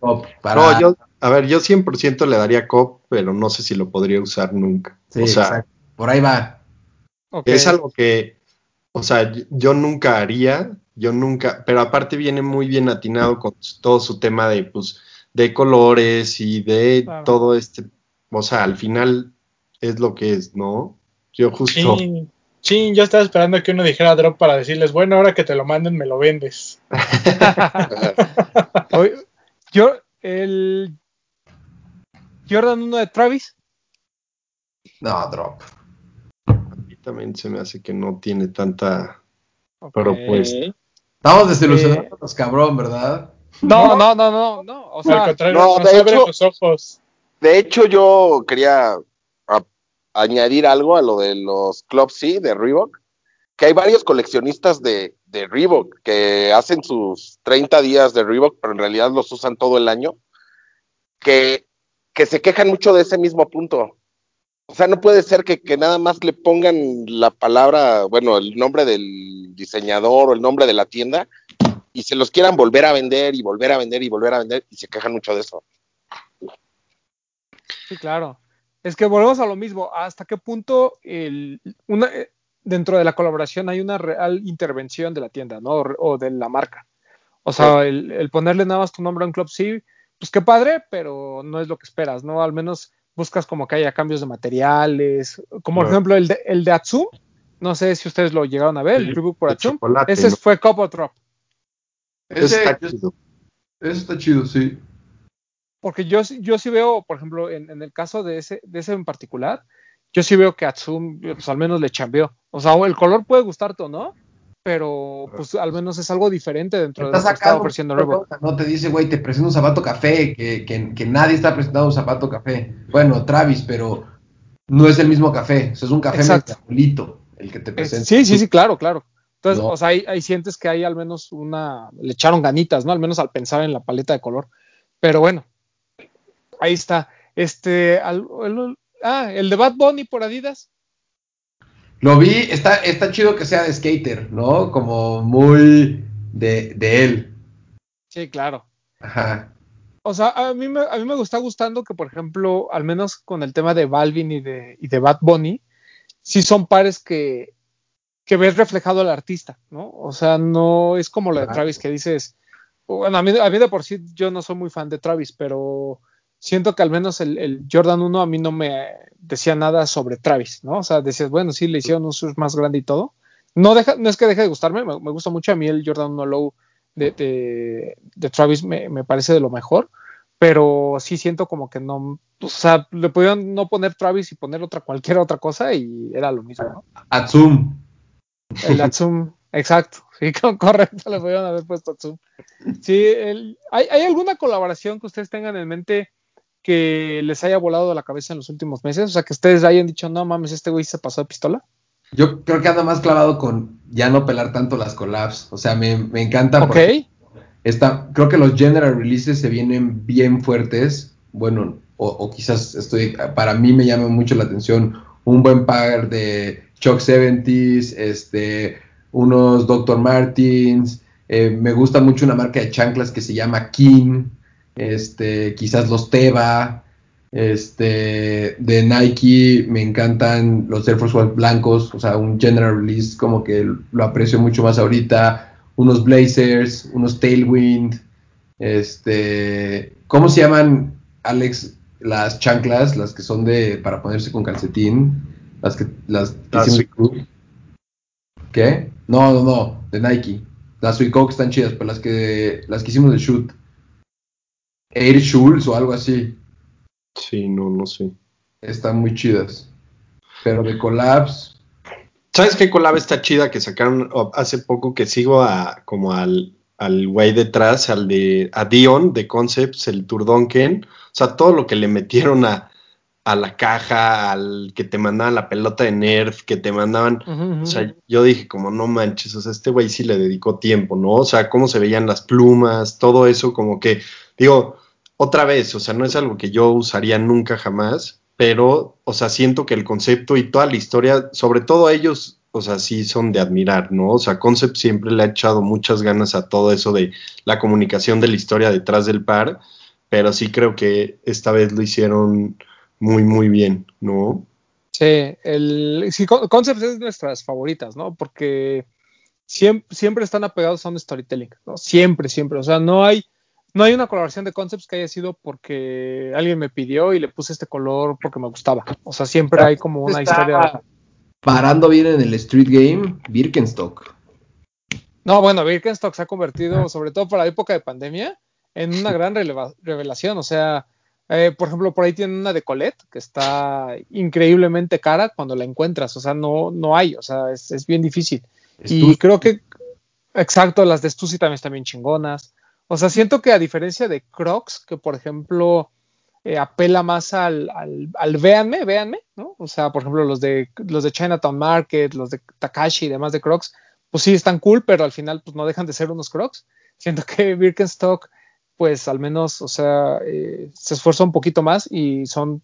C: top para-
F: No, yo, a ver, yo 100% le daría cop, pero no sé si lo podría usar nunca.
C: Sí,
F: o sea,
C: exacto. Por ahí va.
B: Ok.
F: es algo que, o sea, yo nunca haría, yo nunca, pero aparte viene muy bien atinado con todo su tema de, pues, de colores y de
B: Claro.
F: todo este, o sea, al final es lo que es, ¿no? Yo justo,
D: Chin, chin, yo estaba esperando que uno dijera drop para decirles, bueno, ahora que te lo manden, me lo vendes.
B: Yo, el Jordan 1 de Travis.
C: No, drop.
F: a mí también se me hace que no tiene tanta propuesta.
C: Estamos desilusionados,
B: Eh,
C: cabrón, ¿verdad?
B: No, no, no, no, no. O
D: Al
B: sea,
D: contrario,
E: no,
D: nos
E: de
D: abre
E: hecho-
D: los ojos.
E: De hecho, yo quería a- añadir algo a lo de los Club C de Reebok, que hay varios coleccionistas de, de Reebok que hacen sus 30 días de Reebok, pero en realidad los usan todo el año, que, que se quejan mucho de ese mismo punto. O sea, no puede ser que, que nada más le pongan la palabra, bueno, el nombre del diseñador o el nombre de la tienda y se los quieran volver a vender y volver a vender y volver a vender y se quejan mucho de eso.
B: Sí, claro. Es que volvemos a lo mismo. ¿Hasta qué punto el, una, eh, dentro de la colaboración hay una real intervención de la tienda, ¿no? O, o de la marca. O sea, el, el ponerle nada más tu nombre a un club, sí, pues qué padre, pero no es lo que esperas, ¿no? Al menos buscas como que haya cambios de materiales, como por ejemplo el de, el de Atsum. No sé si ustedes lo llegaron a ver, el Reebok por Atsum. Ese
F: ¿no?
B: fue Copo Drop.
C: Ese,
F: Está chido.
C: eso está chido, sí.
B: Porque yo, sí- yo sí veo, por ejemplo, en, en el caso de ese, de ese en particular, yo sí veo que Atsum, pues al menos le chambeó. O sea, el color puede gustarte o no, pero pues al menos es algo diferente dentro de lo que está
C: sacando
B: ofreciendo Reebok.
C: No te dice, güey, te presento un zapato café, que, que, que nadie está presentando un zapato café. Bueno, Travis, pero no es el mismo café. o sea, es un café
B: Exacto.
C: mezcladito el que te
B: Eh,
C: presenta.
B: sí, sí, sí, claro, claro. Entonces,
C: No.
B: o sea, ahí, ahí sientes que hay al menos una, le echaron ganitas, ¿no? Al menos al pensar en la paleta de color. Pero bueno, ahí está. Este, al- el- ah, el de Bad Bunny por Adidas.
C: Lo vi, está, está chido que sea de skater, ¿no? Como muy de, de él.
B: Sí, claro.
C: Ajá.
B: O sea, a mí, me, a mí me está gustando que, por ejemplo, al menos con el tema de Balvin y de, y de Bad Bunny, sí son pares que, que ves reflejado al artista, ¿no? O sea, no es como lo de Travis que dices, bueno, a mí, a mí de por sí yo no soy muy fan de Travis, pero siento que al menos el, el, Jordan 1 a mí no me decía nada sobre Travis, ¿no? O sea, decías, bueno, sí, le hicieron un surf más grande y todo. No, deja, no es que deje de gustarme, me, me gusta mucho a mí el Jordan 1 Low de, de, de Travis, me, me, parece de lo mejor, pero sí siento como que no, o sea, le pudieron no poner Travis y poner otra cualquier otra cosa y era lo mismo, ¿no?
C: Atsum.
B: El Atsum, exacto, sí, correcto, le pudieron haber puesto Atsum. Sí, el, ¿hay, ¿hay alguna colaboración que ustedes tengan en mente que les haya volado la cabeza en los últimos meses? O sea, que ustedes hayan dicho, no mames, este güey se pasó de pistola.
C: Yo creo que anda más clavado con ya no pelar tanto las collabs. O sea, me, me encanta.
B: Ok.
C: Está, creo que los general releases se vienen bien fuertes. Bueno, o, o, quizás estoy, para mí me llama mucho la atención un buen par de Chuck 70s, este, unos Dr. Martins. Eh, me gusta mucho una marca de chanclas que se llama King. Este, quizás los Teva. Este, de Nike me encantan los Air Force One blancos, o sea, un general release como que lo aprecio mucho más ahorita. Unos Blazers, unos Tailwind, este, ¿cómo se llaman, Alex, las chanclas, las que son de para ponerse con calcetín? Las que, las que hicimos- ¿Qué? No, no, no, de Nike. Las Suicoke están chidas, pero las que, las que hicimos de shoot. Air Schulz o algo así.
F: Sí, no, no sé.
C: Están muy chidas. Pero de collabs,
F: ¿Sabes qué collab está chida que sacaron hace poco que sigo a como al al güey detrás, al de a Dion de Concepts, el Turdonken, o sea, todo lo que le metieron a, a la caja, al que te mandaban la pelota de Nerf, que te mandaban,
B: Uh -huh, uh -huh.
F: o sea, yo dije como no manches, o sea, este güey sí le dedicó tiempo, ¿no? O sea, cómo se veían las plumas, todo eso como que digo, otra vez, o sea, no es algo que yo usaría nunca jamás, pero, o sea, siento que el concepto y toda la historia, sobre todo ellos, o sea, sí son de admirar, ¿no? O sea, Concept siempre le ha echado muchas ganas a todo eso de la comunicación de la historia detrás del par, pero sí creo que esta vez lo hicieron muy, muy bien, ¿no?
B: Sí, el, sí, Concept es de nuestras favoritas, ¿no? Porque siempre, siempre están apegados a un storytelling, ¿no? Siempre, siempre, o sea, no hay no hay una colaboración de concepts que haya sido porque alguien me pidió y le puse este color porque me gustaba. O sea, siempre hay como una
C: Está
B: historia.
C: Parando bien en el Street Game, Birkenstock.
B: No, bueno, Birkenstock se ha convertido, sobre todo para la época de pandemia, en una gran revelación. O sea, eh, por ejemplo, por ahí tienen una de Colette que está increíblemente cara cuando la encuentras. O sea, no, no hay, o sea, es, es bien difícil. Y creo que, exacto, las de Stussy también están bien chingonas. O sea, siento que a diferencia de Crocs, que por ejemplo eh, apela más al, al, al, véanme, véanme, ¿no? O sea, por ejemplo, los de los de Chinatown Market, los de Takashi y demás de Crocs, pues sí están cool, pero al final pues no dejan de ser unos Crocs. Siento que Birkenstock, pues al menos, o sea, eh, se esfuerza un poquito más y son,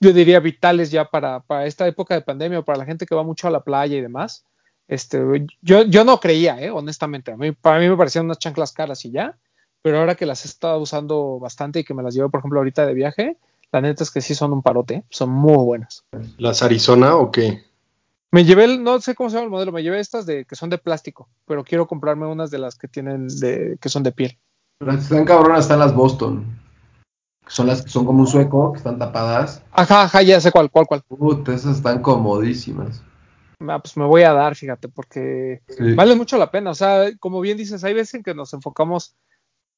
B: yo diría, vitales ya para, para esta época de pandemia o para la gente que va mucho a la playa y demás. Este, yo, yo no creía, eh, honestamente. A mí, para mí me parecían unas chanclas caras y ya, pero ahora que las he estado usando bastante y que me las llevo, por ejemplo, ahorita de viaje, la neta es que sí son un parote, son muy buenas.
F: ¿Las Arizona o qué?
B: Me llevé, no sé cómo se llama el modelo, me llevé estas de que son de plástico, pero quiero comprarme unas de las que tienen de, que son de piel.
C: Las que están cabronas están las Boston. Son las que son como un sueco, que están tapadas.
B: Ajá, ajá, ya sé cuál, cuál, cuál.
C: Puta, esas están comodísimas.
B: Ah, pues me voy a dar, fíjate, porque sí. vale mucho la pena. O sea, como bien dices, hay veces en que nos enfocamos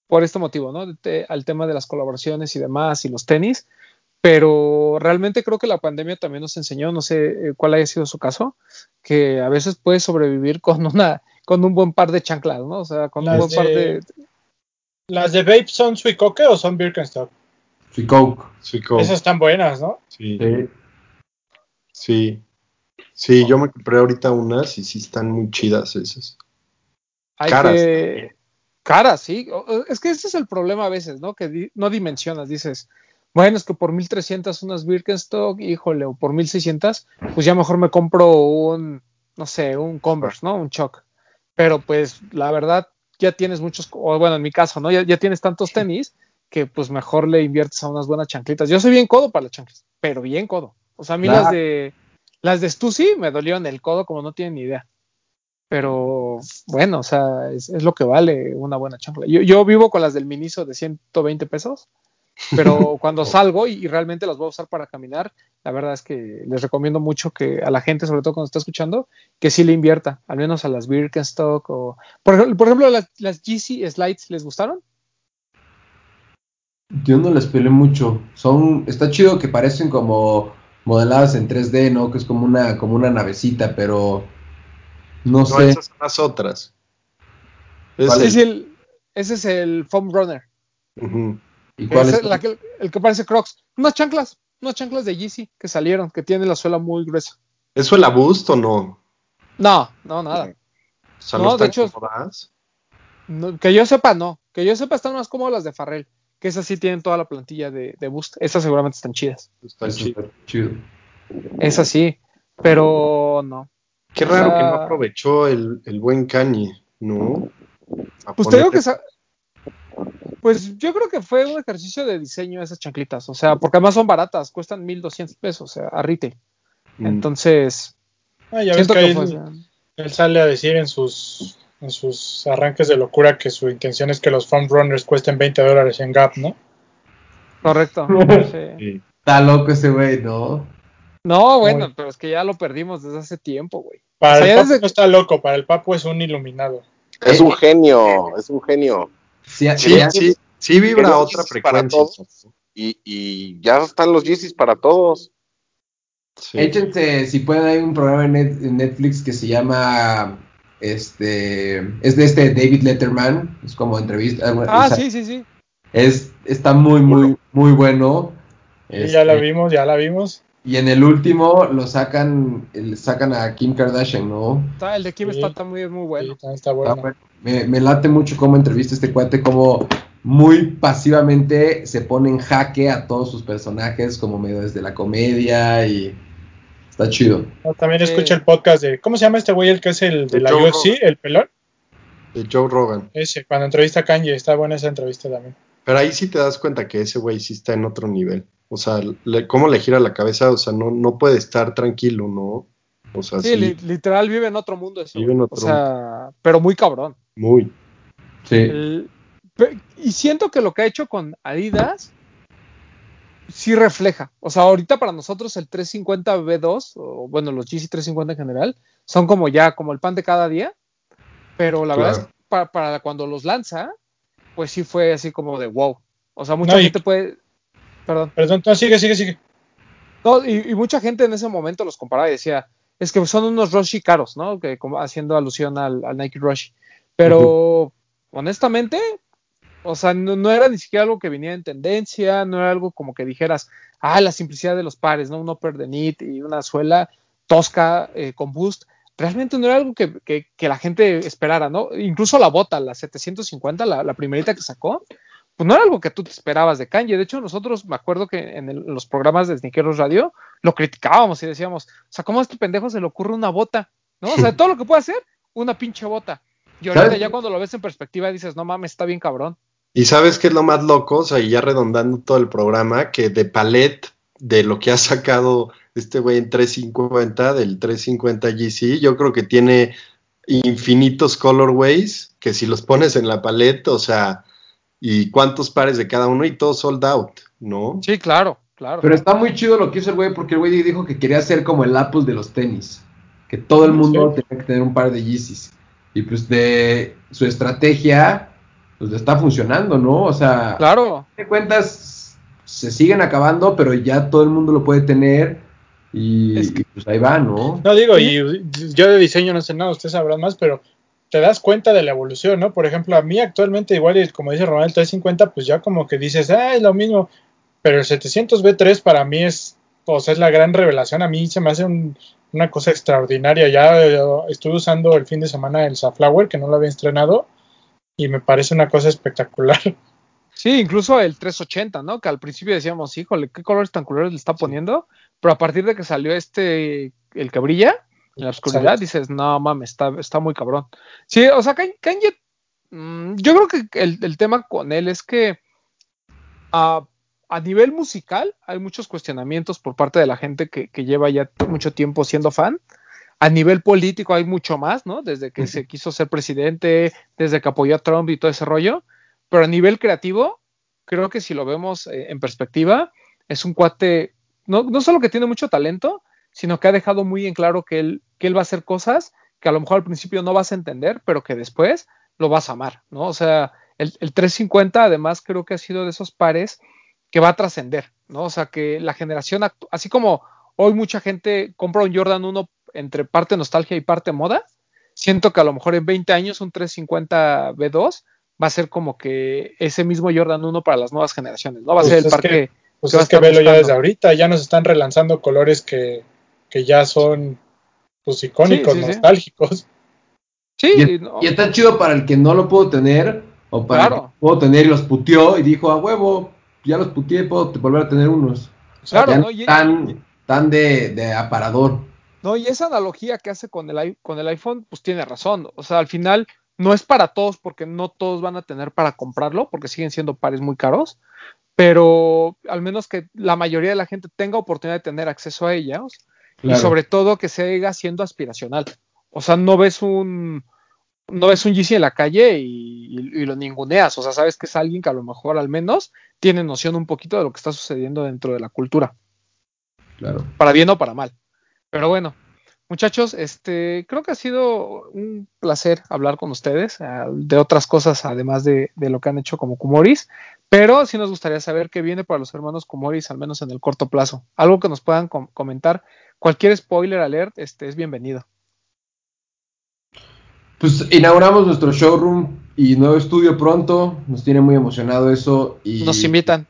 B: por este motivo, ¿no? Al tema de las colaboraciones y demás y los tenis, pero realmente creo que la pandemia también nos enseñó, no sé eh, cuál haya sido su caso, que a veces puedes sobrevivir con una con un buen par de chanclas, ¿no? O sea, con
D: las
B: un buen
D: de,
B: par de
D: ¿Las de Vape son Suicoque o son Birkenstock?
C: Suicoke.
F: Suicoke.
D: Esas están buenas, ¿no?
F: Sí.
C: Sí.
F: Sí. Sí, yo me compré ahorita unas y sí están muy chidas esas.
B: Hay
F: Caras
B: que... Caras, sí. Es que ese es el problema a veces, ¿no? Que di... no dimensionas, dices, bueno, es que por 1300 unas Birkenstock, híjole, o por 1600, pues ya mejor me compro un, no sé, un Converse, ¿no? Un Chuck. Pero pues la verdad, ya tienes muchos, o bueno, en mi caso, ¿no? Ya, ya tienes tantos tenis que pues mejor le inviertes a unas buenas chanclitas. Yo soy bien codo para las chanclas, pero bien codo. O sea, a mí las de las de Stussy me dolieron el codo como no tienen ni idea. Pero bueno, o sea, es, es lo que vale una buena chancla. Yo, yo vivo con las del Miniso de 120 pesos, pero cuando salgo y, y realmente las voy a usar para caminar, la verdad es que les recomiendo mucho que a la gente, sobre todo cuando está escuchando, que sí le invierta, al menos a las Birkenstock o... Por, ej- por ejemplo, las, las GC Slides, ¿les gustaron?
C: Yo no les peleé mucho. Son, está chido que parecen como modeladas en 3D, ¿no? Que es como una, como una navecita, pero no,
F: No,
C: sé.
F: esas son las otras. Es
C: ¿Cuál
B: Sí,
F: el-
B: ese es el Foam Runner.
F: Ujú.
C: ¿Y cuál
B: Ese-
C: es?
B: la que- el que parece Crocs. Unas chanclas, unas chanclas de Yeezy que salieron, que tienen la suela muy gruesa.
F: ¿Eso el Boost o no?
B: No, no, nada.
F: O sea,
B: No,
F: no,
B: de
F: están
B: hecho-. No, que yo sepa, no. Que yo sepa, están más cómodas las de Farrell. Que esas sí tienen toda la plantilla de, de Boost. Esas seguramente están chidas.
F: Están chidas.
C: está chido.
B: Esas sí. Pero no.
F: Qué
B: O
F: raro
B: sea-
F: que no aprovechó el, el buen Kanye, ¿no? A
B: Pues te digo que. sa- Pues yo creo que fue un ejercicio de diseño esas chanclitas. O sea, porque además son baratas. Cuestan 1200 pesos. O sea, a retail.
F: Mm.
B: Entonces.
D: Ah, ya ves que,
B: que
D: ahí
B: fue.
D: él, él sale a decir en sus, en sus arranques de locura que su intención es que los foam runners cuesten 20 dólares en Gap, ¿no?
B: Correcto. sí.
C: Está loco ese güey, ¿no?
B: No, bueno,
D: Muy-
B: pero es que ya lo perdimos desde hace tiempo, güey.
D: Para
B: O sea,
D: el Papu
B: desde-
D: no está loco, para el Papu es un iluminado.
E: Es un genio, es un genio.
C: Sí,
F: Sí, sí, sí vibra a otra frecuencia.
E: todos. Y, y ya están los Yeezys para todos.
F: Sí.
C: Échense, si pueden, hay un programa en, Net- en Netflix que se llama, este, es de este David Letterman, es como entrevista.
B: Ah,
C: o sea,
B: sí, sí, sí.
C: Es, está muy, muy, muy bueno.
D: Y ya la
C: Este,
D: vimos, ya la vimos.
C: Y en el último lo sacan, el- sacan a Kim Kardashian, ¿no?
B: Está- el de Kim
D: Sí.
B: está muy
D: Sí,
B: bueno.
D: también está
C: Está
D: bueno.
C: bueno. Me, me late mucho cómo entrevista este cuate, como muy pasivamente se pone en jaque a todos sus personajes, como medio desde la comedia y está chido.
D: No, También escucha el podcast de, ¿cómo se llama este güey el que es el de
F: De
D: la
F: Joe
D: UFC,
F: Rogan.
D: el pelón?
F: De Joe Rogan.
D: Ese, cuando entrevista a Kanye, está buena esa entrevista también.
F: Pero ahí sí te das cuenta que ese güey sí está en otro nivel. O sea, le- cómo le gira la cabeza, o sea, no, no puede estar tranquilo, ¿no? O sea,
B: Sí,
F: sí,
B: li- literal vive en otro mundo eso.
F: Vive en otro
B: o sea, pero muy cabrón.
F: muy.
C: Sí.
B: El- y siento que lo que ha hecho con Adidas sí refleja. O sea, ahorita para nosotros el 350 B2, o bueno, los GC 350 en general, son como ya como el pan de cada día. Pero la verdad es que para, para cuando los lanza, pues sí fue así como de wow. O sea, mucha
D: No, y-
B: gente puede. Perdón.
D: Perdón, no, sigue, sigue, sigue.
B: No, y, y mucha gente en ese momento los comparaba y decía, es que son unos Roshi caros, ¿no? Que como haciendo alusión al, al Nike Rush. Pero honestamente, o sea, no, no era ni siquiera algo que viniera en tendencia, no era algo como que dijeras, ah, la simplicidad de los pares, ¿no? Un upper de knit y una suela tosca eh, con boost. Realmente no era algo que, que- que la gente esperara, ¿no? Incluso la bota, la 750, la, la primerita que sacó, pues no era algo que tú te esperabas de Kanye. De hecho, nosotros me acuerdo que en, el- los programas de Sneakeros Radio lo criticábamos y decíamos, o sea, ¿cómo a este pendejo se le ocurre una bota? ¿No? O sea, todo lo que puede hacer, una pinche bota. Y ahorita
C: ¿Sabes?
B: ya cuando lo ves en perspectiva dices, no mames, está bien cabrón.
F: Y sabes qué es lo más loco, o sea, y ya redondando todo el programa, que de palet de lo que ha sacado este güey en 350, del 350 GC, yo creo que tiene infinitos colorways, que si los pones en la paleta, o sea, y cuántos pares de cada uno y todo sold out, ¿no?
B: Sí, claro, claro.
C: Pero está muy chido lo que hizo el güey, porque el güey dijo que quería ser como el Apple de los tenis. Que todo el mundo
D: Sí.
C: tenía que tener un par de Yeezys. Y pues de su estrategia, pues le está funcionando, ¿no? O sea,
B: Claro.
C: de cuentas, se siguen acabando, pero ya todo el mundo lo puede tener. Y,
B: Es que-
C: y, pues ahí va, ¿no?
D: No digo, y yo de diseño no sé nada, ustedes sabrán más, pero te das cuenta de la evolución, ¿no? Por ejemplo, a mí actualmente, igual, y como dice Ronald, el 350, pues ya como que dices, ah, es lo mismo. Pero el 700 B3 para mí es, o sea, es la gran revelación. A mí se me hace un- una cosa extraordinaria. Ya eh, estuve usando el fin de semana el Safflower, que no lo había estrenado, y me parece una cosa espectacular.
B: Sí, incluso el 380, ¿no? Que al principio decíamos, híjole, qué colores tan culeros le está poniendo. Pero a partir de que salió este, el que brilla en la oscuridad,
D: Exacto.
B: dices, no mames, está, está muy cabrón. Sí, o sea, Kanye, Mm, yo creo que el, el, tema con él es que a, a, nivel musical hay muchos cuestionamientos por parte de la gente que, que, lleva ya mucho tiempo siendo fan. A nivel político hay mucho más, ¿no? Desde que se quiso ser presidente, desde que apoyó a Trump y todo ese rollo. Pero a nivel creativo, creo que si lo vemos eh, en perspectiva, es un cuate, no, no solo que tiene mucho talento, sino que ha dejado muy en claro que él, que él va a hacer cosas que a lo mejor al principio no vas a entender, pero que después lo vas a amar, ¿no? O sea, el, el 350 además creo que ha sido de esos pares que va a trascender, ¿no? O sea, que la generación, así como hoy mucha gente compra un Jordan 1 entre parte nostalgia y parte moda, siento que a lo mejor en 20 años un 350 B2 va a ser como que ese mismo Jordan 1 para las nuevas generaciones, ¿no? Va a
D: pues
B: ser el parque.
D: Que, pues que es que velo ya desde ahorita, ya nos están relanzando colores que, que ya son pues icónicos, sí, sí, nostálgicos.
C: Sí, y, no. y, está chido para el que no lo puedo tener, o para claro. el que puedo tener y los puteó y dijo, a huevo, ya los puteé, puedo volver a tener unos. Claro, no, y, tan, tan de, de, aparador.
B: No, y esa analogía que hace con el, con el iPhone, pues tiene razón. O sea, al final no es para todos, porque no todos van a tener para comprarlo, porque siguen siendo pares muy caros, pero al menos que la mayoría de la gente tenga oportunidad de tener acceso a ellos. Claro. Y sobre todo que siga siendo aspiracional. O sea, no ves un no ves un GC en la calle y, y, y, lo ninguneas. O sea, sabes que es alguien que a lo mejor al menos tiene noción un poquito de lo que está sucediendo dentro de la cultura.
C: Claro.
B: Para bien o para mal. Pero bueno, muchachos, este creo que ha sido un placer hablar con ustedes uh, de otras cosas además de, de, lo que han hecho como Kumoris. Pero sí nos gustaría saber qué viene para los hermanos Kumoris, al menos en el corto plazo. Algo que nos puedan com comentar cualquier spoiler alert este, es bienvenido.
C: Pues inauguramos nuestro showroom y nuevo estudio pronto. Nos tiene muy emocionado eso. Y
B: nos invitan.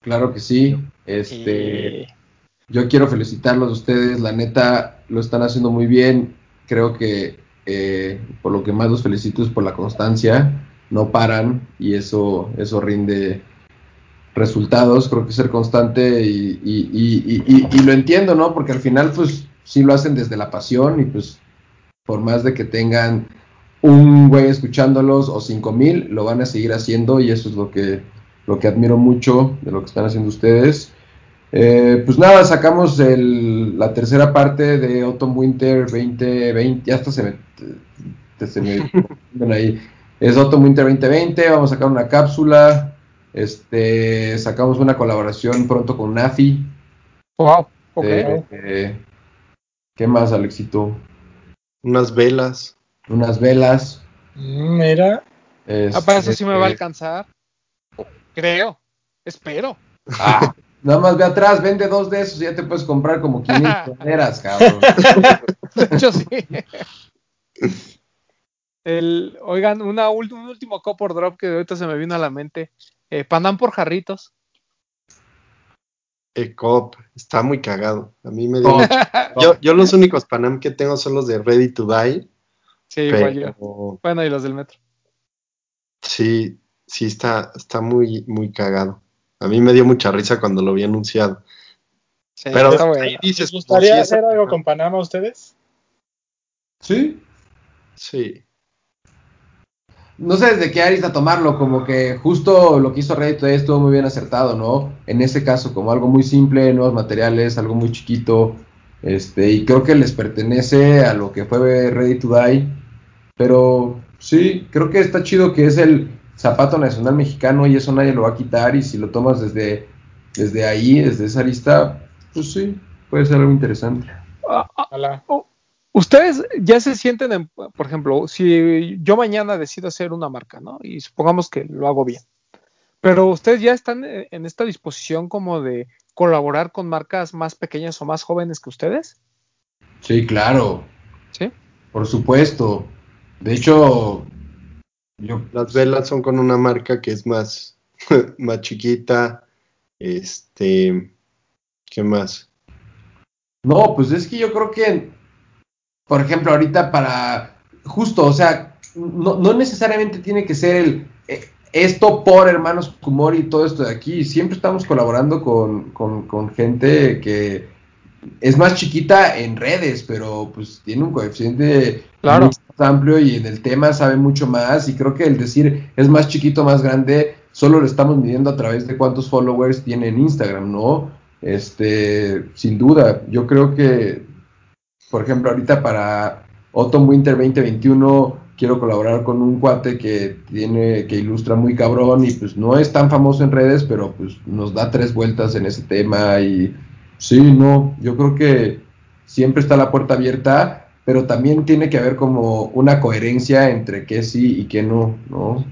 C: Claro que sí. Este, y... Yo quiero felicitarlos a ustedes. La neta lo están haciendo muy bien. Creo que eh, por lo que más los felicito es por la constancia. No paran y eso, eso rinde resultados, creo que ser constante y, y, y, y, lo entiendo, ¿no? Porque al final, pues, sí lo hacen desde la pasión y pues, por más de que tengan un güey escuchándolos o cinco mil, lo van a seguir haciendo y eso es lo que, lo que admiro mucho de lo que están haciendo ustedes. Eh, pues nada, sacamos el, la tercera parte de Autumn Winter 2020, ya hasta se me, se me ahí. Es Autumn Winter 2020, vamos a sacar una cápsula, este, sacamos una colaboración pronto con Nafi.
B: Wow, ok.
C: Eh, eh, ¿Qué más, Alexito?
F: Unas velas.
C: Unas velas.
D: Mira.
B: Este, ah, para eso sí me va a alcanzar. Creo. Espero.
C: Ah, nada más ve atrás, vende dos de esos y ya te puedes comprar como 500 maneras, cabrón.
B: De hecho, sí. El, oigan, una, un último copor drop que ahorita se me vino a la mente. Eh, Panam por jarritos.
F: El cop está muy cagado. A mí me dio mucho. yo, yo, los únicos Panam que tengo son los de Ready to Die.
B: Sí, pero... igual yo. Bueno, y los del metro.
F: Sí, sí está, está muy, muy cagado. A mí me dio mucha risa cuando lo vi anunciado.
D: Sí, pero está bueno. dices, ¿Les gustaría si hacer algo con Panamá a ustedes?
C: Sí.
F: Sí
C: no sé desde qué arista tomarlo, como que justo lo que hizo Reddit estuvo muy bien acertado, ¿no? En ese caso, como algo muy simple, nuevos materiales, algo muy chiquito, este, y creo que les pertenece a lo que fue Ready to Die, pero sí, creo que está chido que es el zapato nacional mexicano y eso nadie lo va a quitar, y si lo tomas desde, desde ahí, desde esa arista, pues sí, puede ser algo interesante.
B: Hola. Oh, Ustedes ya se sienten, en, por ejemplo, si yo mañana decido hacer una marca, ¿no? Y supongamos que lo hago bien. Pero ustedes ya están en esta disposición como de colaborar con marcas más pequeñas o más jóvenes que ustedes.
C: Sí, claro.
B: Sí.
C: Por supuesto. De hecho,
F: yo... las velas son con una marca que es más, más chiquita. Este, ¿qué más?
C: No, pues es que yo creo que por ejemplo, ahorita para, justo, o sea, no, no necesariamente tiene que ser el, eh, esto por hermanos Kumori y todo esto de aquí, siempre estamos colaborando con, con, con, gente que es más chiquita en redes, pero pues tiene un coeficiente
B: claro.
C: amplio y en el tema sabe mucho más y creo que el decir es más chiquito, más grande, solo lo estamos midiendo a través de cuántos followers tiene en Instagram, ¿no? Este, sin duda, yo creo que, por ejemplo, ahorita para Autumn Winter 2021 quiero colaborar con un cuate que tiene, que ilustra muy cabrón y pues no es tan famoso en redes, pero pues nos da tres vueltas en ese tema y sí, no, yo creo que siempre está la puerta abierta, pero también tiene que haber como una coherencia entre qué sí y qué no, ¿no?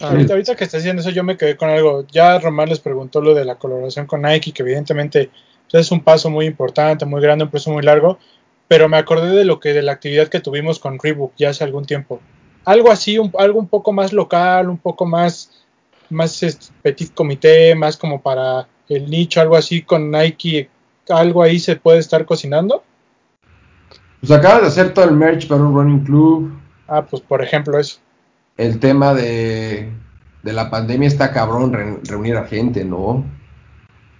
D: ahorita, ahorita, que está diciendo eso, yo me quedé con algo. Ya Román les preguntó lo de la colaboración con Nike, que evidentemente pues, es un paso muy importante, muy grande, un paso muy largo, pero me acordé de lo que de la actividad que tuvimos con Reebok ya hace algún tiempo. Algo así, un, algo un poco más local, un poco más, más petit comité, más como para el nicho, algo así con Nike, algo ahí se puede estar cocinando.
C: Pues acabas de hacer todo el merch para un running club.
D: Ah, pues por ejemplo eso.
C: El tema de, de la pandemia está cabrón reunir a gente, ¿no?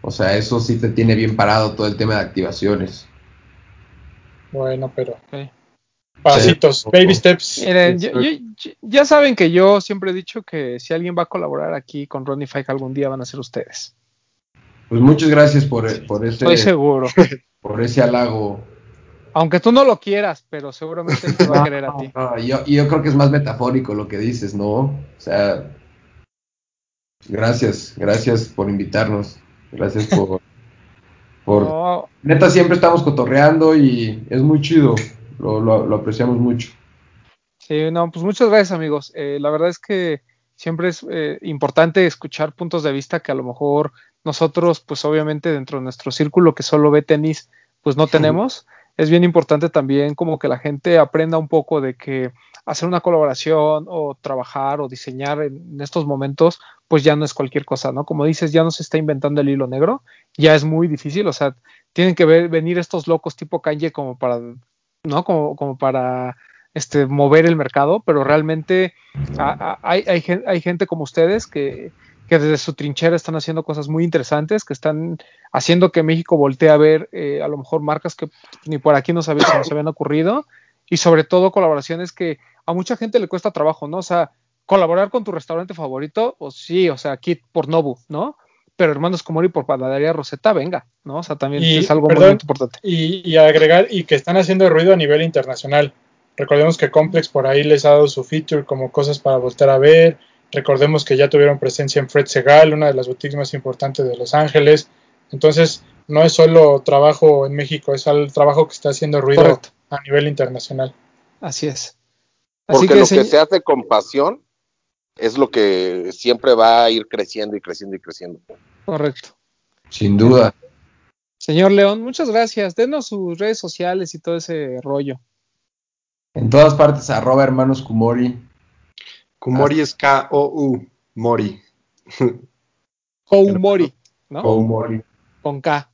C: O sea, eso sí te tiene bien parado todo el tema de activaciones.
D: Bueno, pero. Pasitos, baby steps.
B: Miren, ya saben que yo siempre he dicho que si alguien va a colaborar aquí con Ronnie Fike algún día van a ser ustedes.
C: Pues muchas gracias por, por ese.
B: Estoy seguro.
C: Por ese halago.
B: Aunque tú no lo quieras, pero seguramente te va a querer a ti.
C: yo, yo creo que es más metafórico lo que dices, ¿no? O sea, gracias, gracias por invitarnos. Gracias por, por, Neta, siempre estamos cotorreando y es muy chido. Lo, lo, apreciamos mucho.
B: Sí, no, pues muchas gracias, amigos. Eh, la verdad es que siempre es eh, importante escuchar puntos de vista que a lo mejor nosotros, pues obviamente dentro de nuestro círculo que solo ve tenis, pues no tenemos. Es bien importante también como que la gente aprenda un poco de que hacer una colaboración o trabajar o diseñar en estos momentos, pues ya no es cualquier cosa, ¿no? Como dices, ya no se está inventando el hilo negro, ya es muy difícil, o sea, tienen que ver, venir estos locos tipo Kanye como para, ¿no? Como, como para este, mover el mercado, pero realmente hay, hay, hay gente como ustedes que, que desde su trinchera están haciendo cosas muy interesantes, que están haciendo que México voltee a ver eh, a lo mejor marcas que ni por aquí no sabían, se nos habían ocurrido, y sobre todo colaboraciones que a mucha gente le cuesta trabajo, ¿no? O sea, colaborar con tu restaurante favorito, pues sí, o sea, Kit por Nobu, ¿no? Pero Hermanos Comori por Panadería Rosetta, venga, ¿no? O sea, también es algo muy importante.
D: Y, agregar, y que están haciendo ruido a nivel internacional. Recordemos que Complex por ahí les ha dado su feature como cosas para volver a ver. Recordemos que ya tuvieron presencia en Fred Segal, una de las boutiques más importantes de Los Ángeles. Entonces, no es solo trabajo en México, es el trabajo que está haciendo ruido a nivel internacional.
B: Así es.
E: Porque lo que se hace con pasión es lo que siempre va a ir creciendo y creciendo y creciendo.
B: Correcto.
C: Sin duda.
B: Señor León, muchas gracias. Denos sus redes sociales y todo ese rollo.
C: En todas partes, arroba hermanos Kumori.
F: Kumori es K-O-U, Mori.
B: Koumori, ¿no?
C: Koumori.
B: Con K.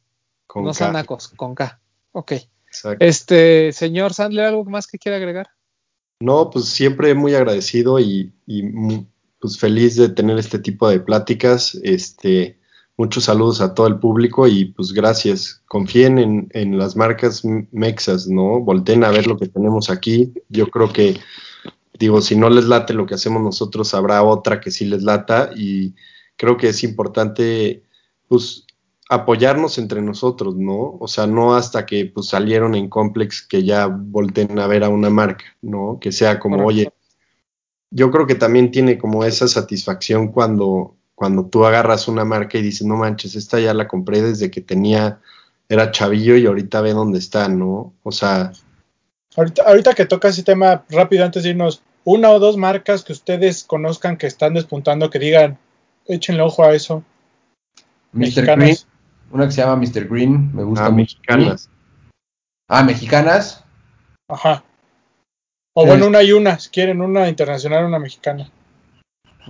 B: Con no sanacos, con K. Ok. Este, señor Sandler, ¿algo más que quiera agregar?
F: No, pues siempre muy agradecido y, pues feliz de tener este tipo de pláticas. Este, muchos saludos a todo el público y pues gracias. Confíen en, en las marcas mexas, ¿no? Volten a ver lo que tenemos aquí. Yo creo que, digo, si no les late lo que hacemos nosotros, habrá otra que sí les lata y creo que es importante, pues apoyarnos entre nosotros, ¿no? O sea, no hasta que pues salieron en Complex que ya volten a ver a una marca, ¿no? Que sea como, oye, yo creo que también tiene como esa satisfacción cuando, cuando tú agarras una marca y dices, no manches, esta ya la compré desde que tenía, era chavillo y ahorita ve dónde está, ¿no? O sea...
D: Ahorita, ahorita que toca ese tema, rápido antes de irnos, una o dos marcas que ustedes conozcan que están despuntando, que digan, échenle ojo a eso.
C: Mr. Green, una que se llama Mr. Green, me gusta ah,
F: Mexicanas.
C: Ah, mexicanas.
D: Ajá. O bueno, una y una, si quieren, una internacional, una mexicana.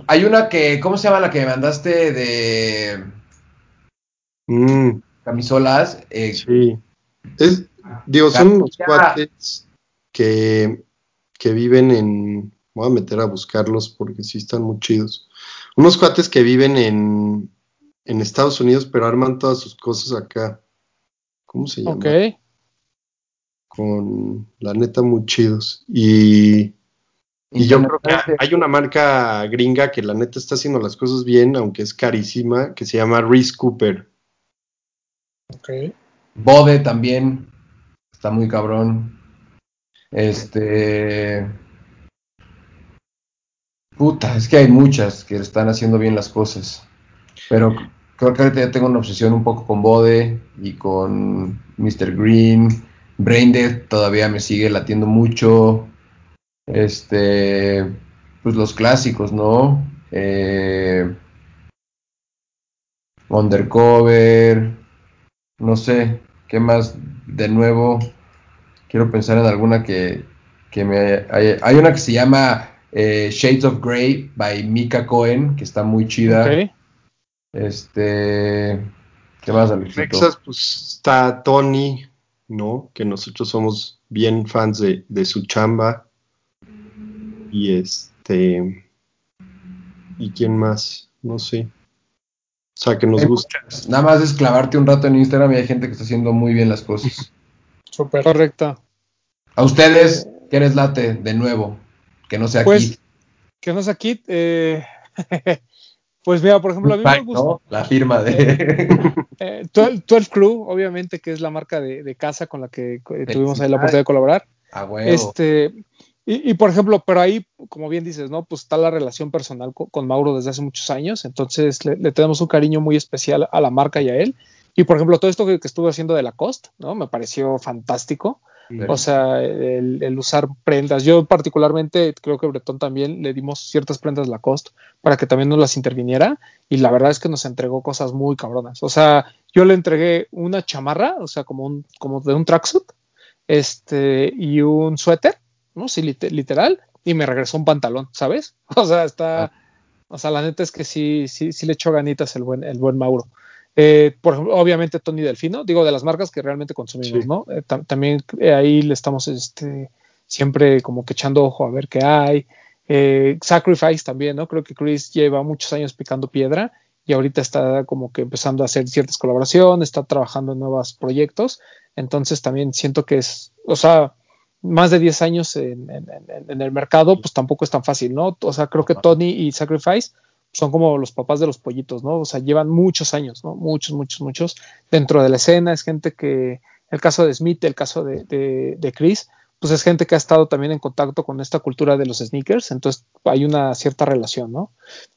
C: Hay una que, ¿cómo se llama la que me mandaste de
F: mm.
C: camisolas?
F: Eh, sí. Es, digo, son unos cuates que, que viven en. Voy a meter a buscarlos porque sí están muy chidos. Unos cuates que viven en, en Estados Unidos, pero arman todas sus cosas acá. ¿Cómo se llama?
B: Ok.
F: Con la neta muy chidos. Y Y yo creo que hay una marca gringa que la neta está haciendo las cosas bien, aunque es carísima, que se llama Reese Cooper.
D: Ok.
C: Bode también. Está muy cabrón. Este. Puta, es que hay muchas que están haciendo bien las cosas. Pero creo que ahorita ya tengo una obsesión un poco con Bode y con Mr. Green. Braindead todavía me sigue latiendo mucho. Este. Pues los clásicos, ¿no? Eh, Undercover. No sé. ¿Qué más? De nuevo. Quiero pensar en alguna que, que me. Hay, hay una que se llama eh, Shades of Grey by Mika Cohen, que está muy chida.
B: Ok.
C: Este. ¿Qué más, Alexito?
F: Texas, pues está Tony, ¿no? Que nosotros somos bien fans de, de su chamba. Y este. ¿Y quién más? No sé. O sea, que nos
C: Hay
F: gusta.
C: Nada más es clavarte un rato en Instagram y hay gente que está haciendo muy bien las cosas.
D: Súper.
B: Correcto.
C: A ustedes, ¿qué les late de nuevo? Que no sea
B: Pues,
C: aquí.
B: que no es aquí. eh, pues mira, por ejemplo, a mí me gusta.
C: ¿no? La firma de.
B: Eh, 12, 12 Crew, obviamente, que es la marca de, de casa con la que eh, tuvimos ahí la oportunidad de colaborar.
C: A huevo.
B: Este, y, y, por ejemplo, pero ahí, como bien dices, ¿no? Pues está la relación personal con, con Mauro desde hace muchos años, entonces le, le, tenemos un cariño muy especial a la marca y a él. Y por ejemplo, todo esto que, que estuve haciendo de Lacoste, ¿no? Me pareció fantástico. O sea, el, el, usar prendas. Yo particularmente creo que Bretón también le dimos ciertas prendas Lacoste para que también nos las interviniera y la verdad es que nos entregó cosas muy cabronas. O sea, yo le entregué una chamarra, o sea, como un como de un tracksuit, este y un suéter, ¿no? Sí, literal y me regresó un pantalón, ¿sabes? O sea, está ah. o sea, la neta es que sí sí sí le echó ganitas el buen el buen Mauro. Eh, por ejemplo, obviamente Tony Delfino, digo de las marcas que realmente consumimos, sí. ¿no? Eh, también eh, ahí le estamos este, siempre como que echando ojo a ver qué hay. Eh, Sacrifice también, ¿no? Creo que Chris lleva muchos años picando piedra y ahorita está como que empezando a hacer ciertas colaboraciones, está trabajando en nuevos proyectos, entonces también siento que es, o sea, más de 10 años en, en, en el mercado, pues tampoco es tan fácil, ¿no? O sea, creo que Tony y Sacrifice son como los papás de los pollitos, ¿no? O sea, llevan muchos años, ¿no? Muchos, muchos, muchos dentro de la escena. Es gente que, el caso de Smith, el caso de, de, de, Chris, pues es gente que ha estado también en contacto con esta cultura de los sneakers, entonces hay una cierta relación, ¿no?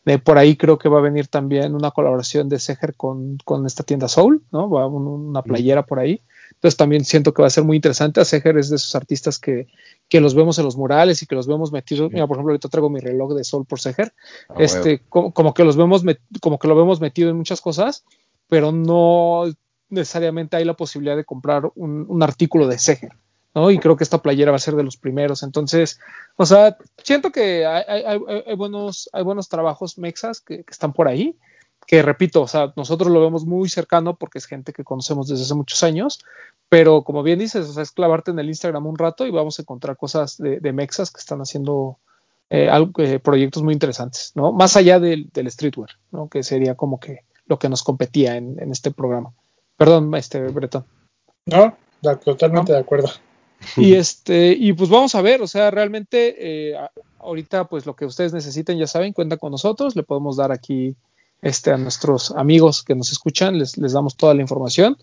B: De por ahí creo que va a venir también una colaboración de Seger con, con esta tienda Soul, ¿no? Va un, una playera por ahí. Entonces también siento que va a ser muy interesante. A Seger es de esos artistas que, que los vemos en los murales y que los vemos metidos. Mira, por ejemplo, ahorita traigo mi reloj de sol por Seger. Ah, este, como, como, que los vemos, como que lo vemos metido en muchas cosas, pero no necesariamente hay la posibilidad de comprar un, un artículo de Seger. ¿no? Y creo que esta playera va a ser de los primeros. Entonces, o sea, siento que hay, hay, hay buenos, hay buenos trabajos mexas que, que, están por ahí, que repito, o sea, nosotros lo vemos muy cercano porque es gente que conocemos desde hace muchos años, pero como bien dices, o sea, es clavarte en el Instagram un rato y vamos a encontrar cosas de, de mexas que están haciendo eh, algo, eh, proyectos muy interesantes, ¿no? Más allá del, del, streetwear, ¿no? Que sería como que lo que nos competía en, en este programa. Perdón, este Bretón.
D: No, totalmente ¿No? de acuerdo.
B: Y este, y pues vamos a ver, o sea, realmente eh, ahorita pues lo que ustedes necesiten, ya saben, cuenta con nosotros, le podemos dar aquí este, a nuestros amigos que nos escuchan, les, les damos toda la información.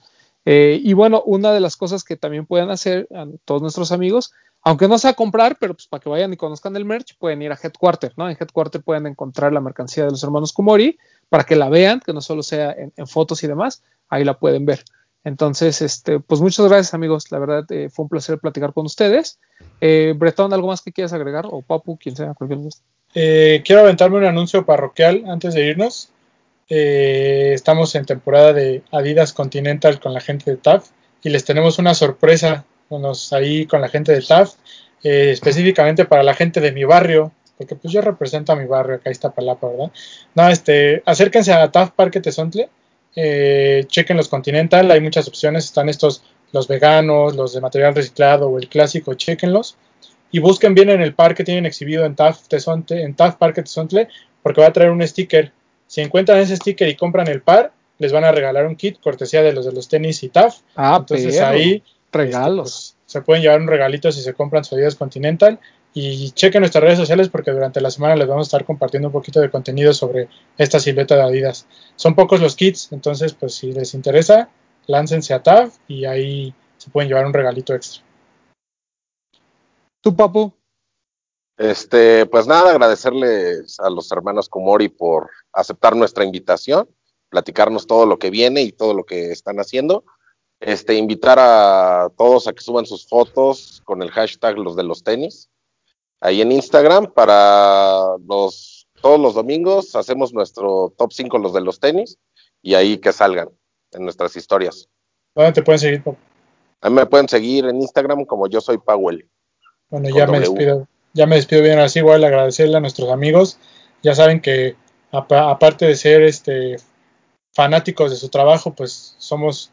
B: Eh, y bueno, una de las cosas que también pueden hacer a todos nuestros amigos, aunque no sea comprar, pero pues para que vayan y conozcan el merch, pueden ir a Headquarter, ¿no? En Headquarter pueden encontrar la mercancía de los hermanos Kumori para que la vean, que no solo sea en, fotos y demás, ahí la pueden ver. Entonces, este, pues muchas gracias amigos, la verdad eh, fue un placer platicar con ustedes. Eh, Bretón, ¿algo más que quieras agregar? O Papu, quien sea, cualquier cosa.
D: Eh, quiero aventarme un anuncio parroquial antes de irnos. Eh, estamos en temporada de Adidas Continental con la gente de TAF y les tenemos una sorpresa ahí con la gente de TAF, eh, específicamente para la gente de mi barrio, porque pues yo represento a mi barrio, acá está Palapa, ¿verdad? No, este, acérquense a TAF Parque Tezontle, eh, chequen los Continental, hay muchas opciones, están estos, los veganos, los de material reciclado o el clásico, chequenlos y busquen bien en el parque, tienen exhibido en TAF, en TAF Parque Tezontle, porque va a traer un sticker si encuentran ese sticker y compran el par, les van a regalar un kit cortesía de los de los tenis y TAF.
B: Ah,
D: Entonces
B: pero,
D: ahí
B: regalos.
D: Este, pues, se pueden llevar un regalito si se compran su Adidas Continental y chequen nuestras redes sociales porque durante la semana les vamos a estar compartiendo un poquito de contenido sobre esta silueta de Adidas. Son pocos los kits, entonces pues si les interesa, láncense a TAV y ahí se pueden llevar un regalito extra.
B: ¿Tú, Papu?
E: Este, pues nada, agradecerles a los hermanos Komori por aceptar nuestra invitación, platicarnos todo lo que viene y todo lo que están haciendo. Este, invitar a todos a que suban sus fotos con el hashtag los de los tenis ahí en Instagram para los todos los domingos hacemos nuestro top 5 los de los tenis y ahí que salgan en nuestras historias.
D: ¿Dónde te pueden seguir?
E: A mí me pueden seguir en Instagram como yo soy Powell.
D: Bueno, ya me despido. Ya me despido bien así, igual agradecerle a nuestros amigos. Ya saben que aparte de ser este fanáticos de su trabajo, pues somos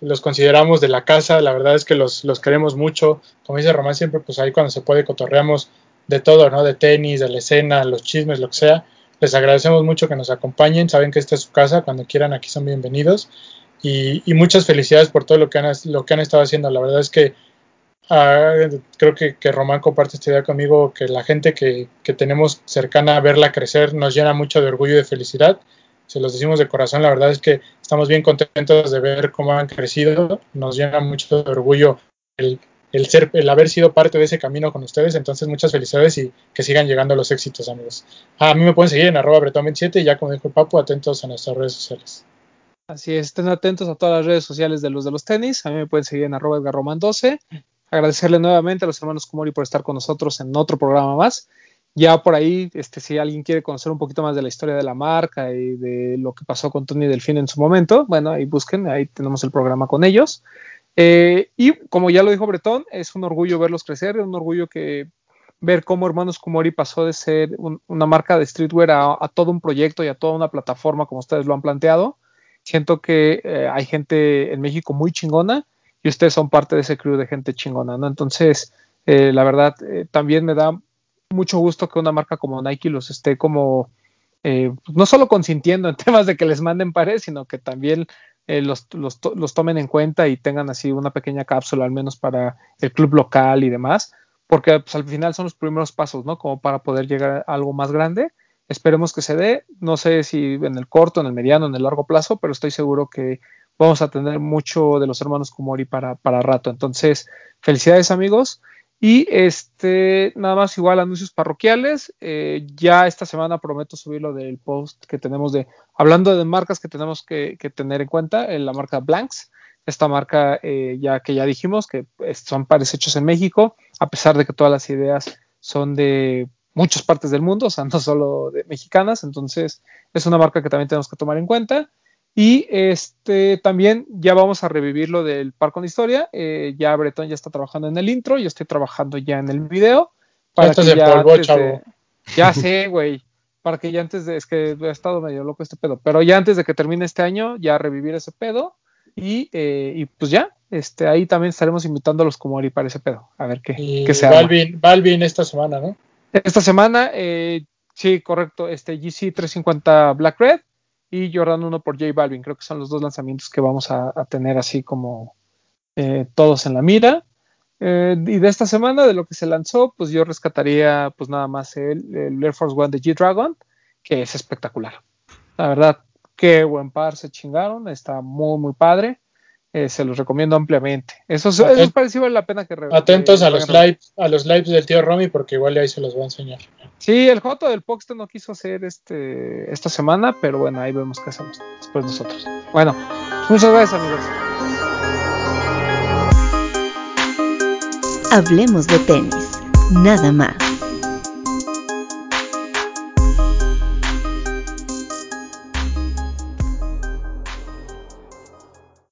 D: los consideramos de la casa, la verdad es que los, los queremos mucho, como dice Román siempre, pues ahí cuando se puede cotorreamos de todo, ¿no? De tenis, de la escena, los chismes, lo que sea. Les agradecemos mucho que nos acompañen, saben que esta es su casa, cuando quieran aquí son bienvenidos y, y muchas felicidades por todo lo que han, lo que han estado haciendo. La verdad es que ah, creo que, que, Román comparte esta idea conmigo, que la gente que, que tenemos cercana a verla crecer nos llena mucho de orgullo y de felicidad. Se los decimos de corazón, la verdad es que estamos bien contentos de ver cómo han crecido, nos llena mucho de orgullo el, ser, el haber sido parte de ese camino con ustedes, entonces muchas felicidades y que sigan llegando los éxitos, amigos. a mí me pueden seguir en arroba bretón27 y ya como dijo el Papu, atentos a nuestras redes sociales.
B: Así es, estén atentos a todas las redes sociales de los de los tenis, a mí me pueden seguir en arroba edgarroman12, agradecerle nuevamente a los hermanos Kumori por estar con nosotros en otro programa más ya por ahí, este, si alguien quiere conocer un poquito más de la historia de la marca y de lo que pasó con Tony Delfín en su momento, bueno, ahí busquen, ahí tenemos el programa con ellos. Eh, y como ya lo dijo Bretón, es un orgullo verlos crecer, es un orgullo que ver cómo Hermanos Kumori pasó de ser una marca de streetwear a, todo un proyecto y a toda una plataforma como ustedes lo han planteado. Siento que eh, hay gente en México muy chingona y ustedes son parte de ese crew de gente chingona, ¿no? Entonces, eh, la verdad, también me da mucho gusto que una marca como Nike los esté como eh, no solo consintiendo en temas de que les manden pares, sino que también eh, los, los, los, tomen en cuenta y tengan así una pequeña cápsula al menos para el club local y demás, porque pues, al final son los primeros pasos, ¿no? Como para poder llegar a algo más grande. Esperemos que se dé, no sé si en el corto, en el mediano, en el largo plazo, pero estoy seguro que vamos a tener mucho de los hermanos Kumori para, para rato. Entonces, felicidades amigos. Y este, nada más igual anuncios parroquiales. Eh, ya esta semana prometo subir lo del post que tenemos de, hablando de marcas que tenemos que, tener en cuenta, en la marca Blanks. Esta marca eh, ya que ya dijimos que son pares hechos en México, a pesar de que todas las ideas son de muchas partes del mundo, o sea, no solo de mexicanas. Entonces, es una marca que también tenemos que tomar en cuenta. Y este también ya vamos a revivir lo del par con historia. Eh, ya Bretón ya está trabajando en el intro, yo estoy trabajando ya en el video.
D: Para que ya, chavo.
B: ya sé, güey. Para que ya antes de, es que he estado medio loco este pedo, pero ya antes de que termine este año, ya revivir ese pedo. Y, eh, y pues ya, este, ahí también estaremos invitándolos como Ari para ese pedo. A ver qué, qué se
D: Balvin, Balvin esta semana, ¿no?
B: Esta semana, eh, sí, correcto, este GC 350 Black Red y Jordan 1 por J Balvin. Creo que son los dos lanzamientos que vamos a, tener así como eh, todos en la mira. Eh, y de esta semana, de lo que se lanzó, pues yo rescataría pues nada más el, Air Force One de G-Dragon, que es espectacular. La verdad, qué buen par se chingaron, está muy, muy padre. Eh, se los recomiendo ampliamente. Eso, eso parecido vale la pena que
D: Atentos a los lives, a los lives del tío Romy, porque igual ahí se los voy a enseñar.
B: Sí, el Joto del Poxte no quiso hacer este esta semana, pero bueno, ahí vemos qué hacemos después nosotros. Bueno, muchas gracias amigos.
A: Hablemos de tenis, nada más.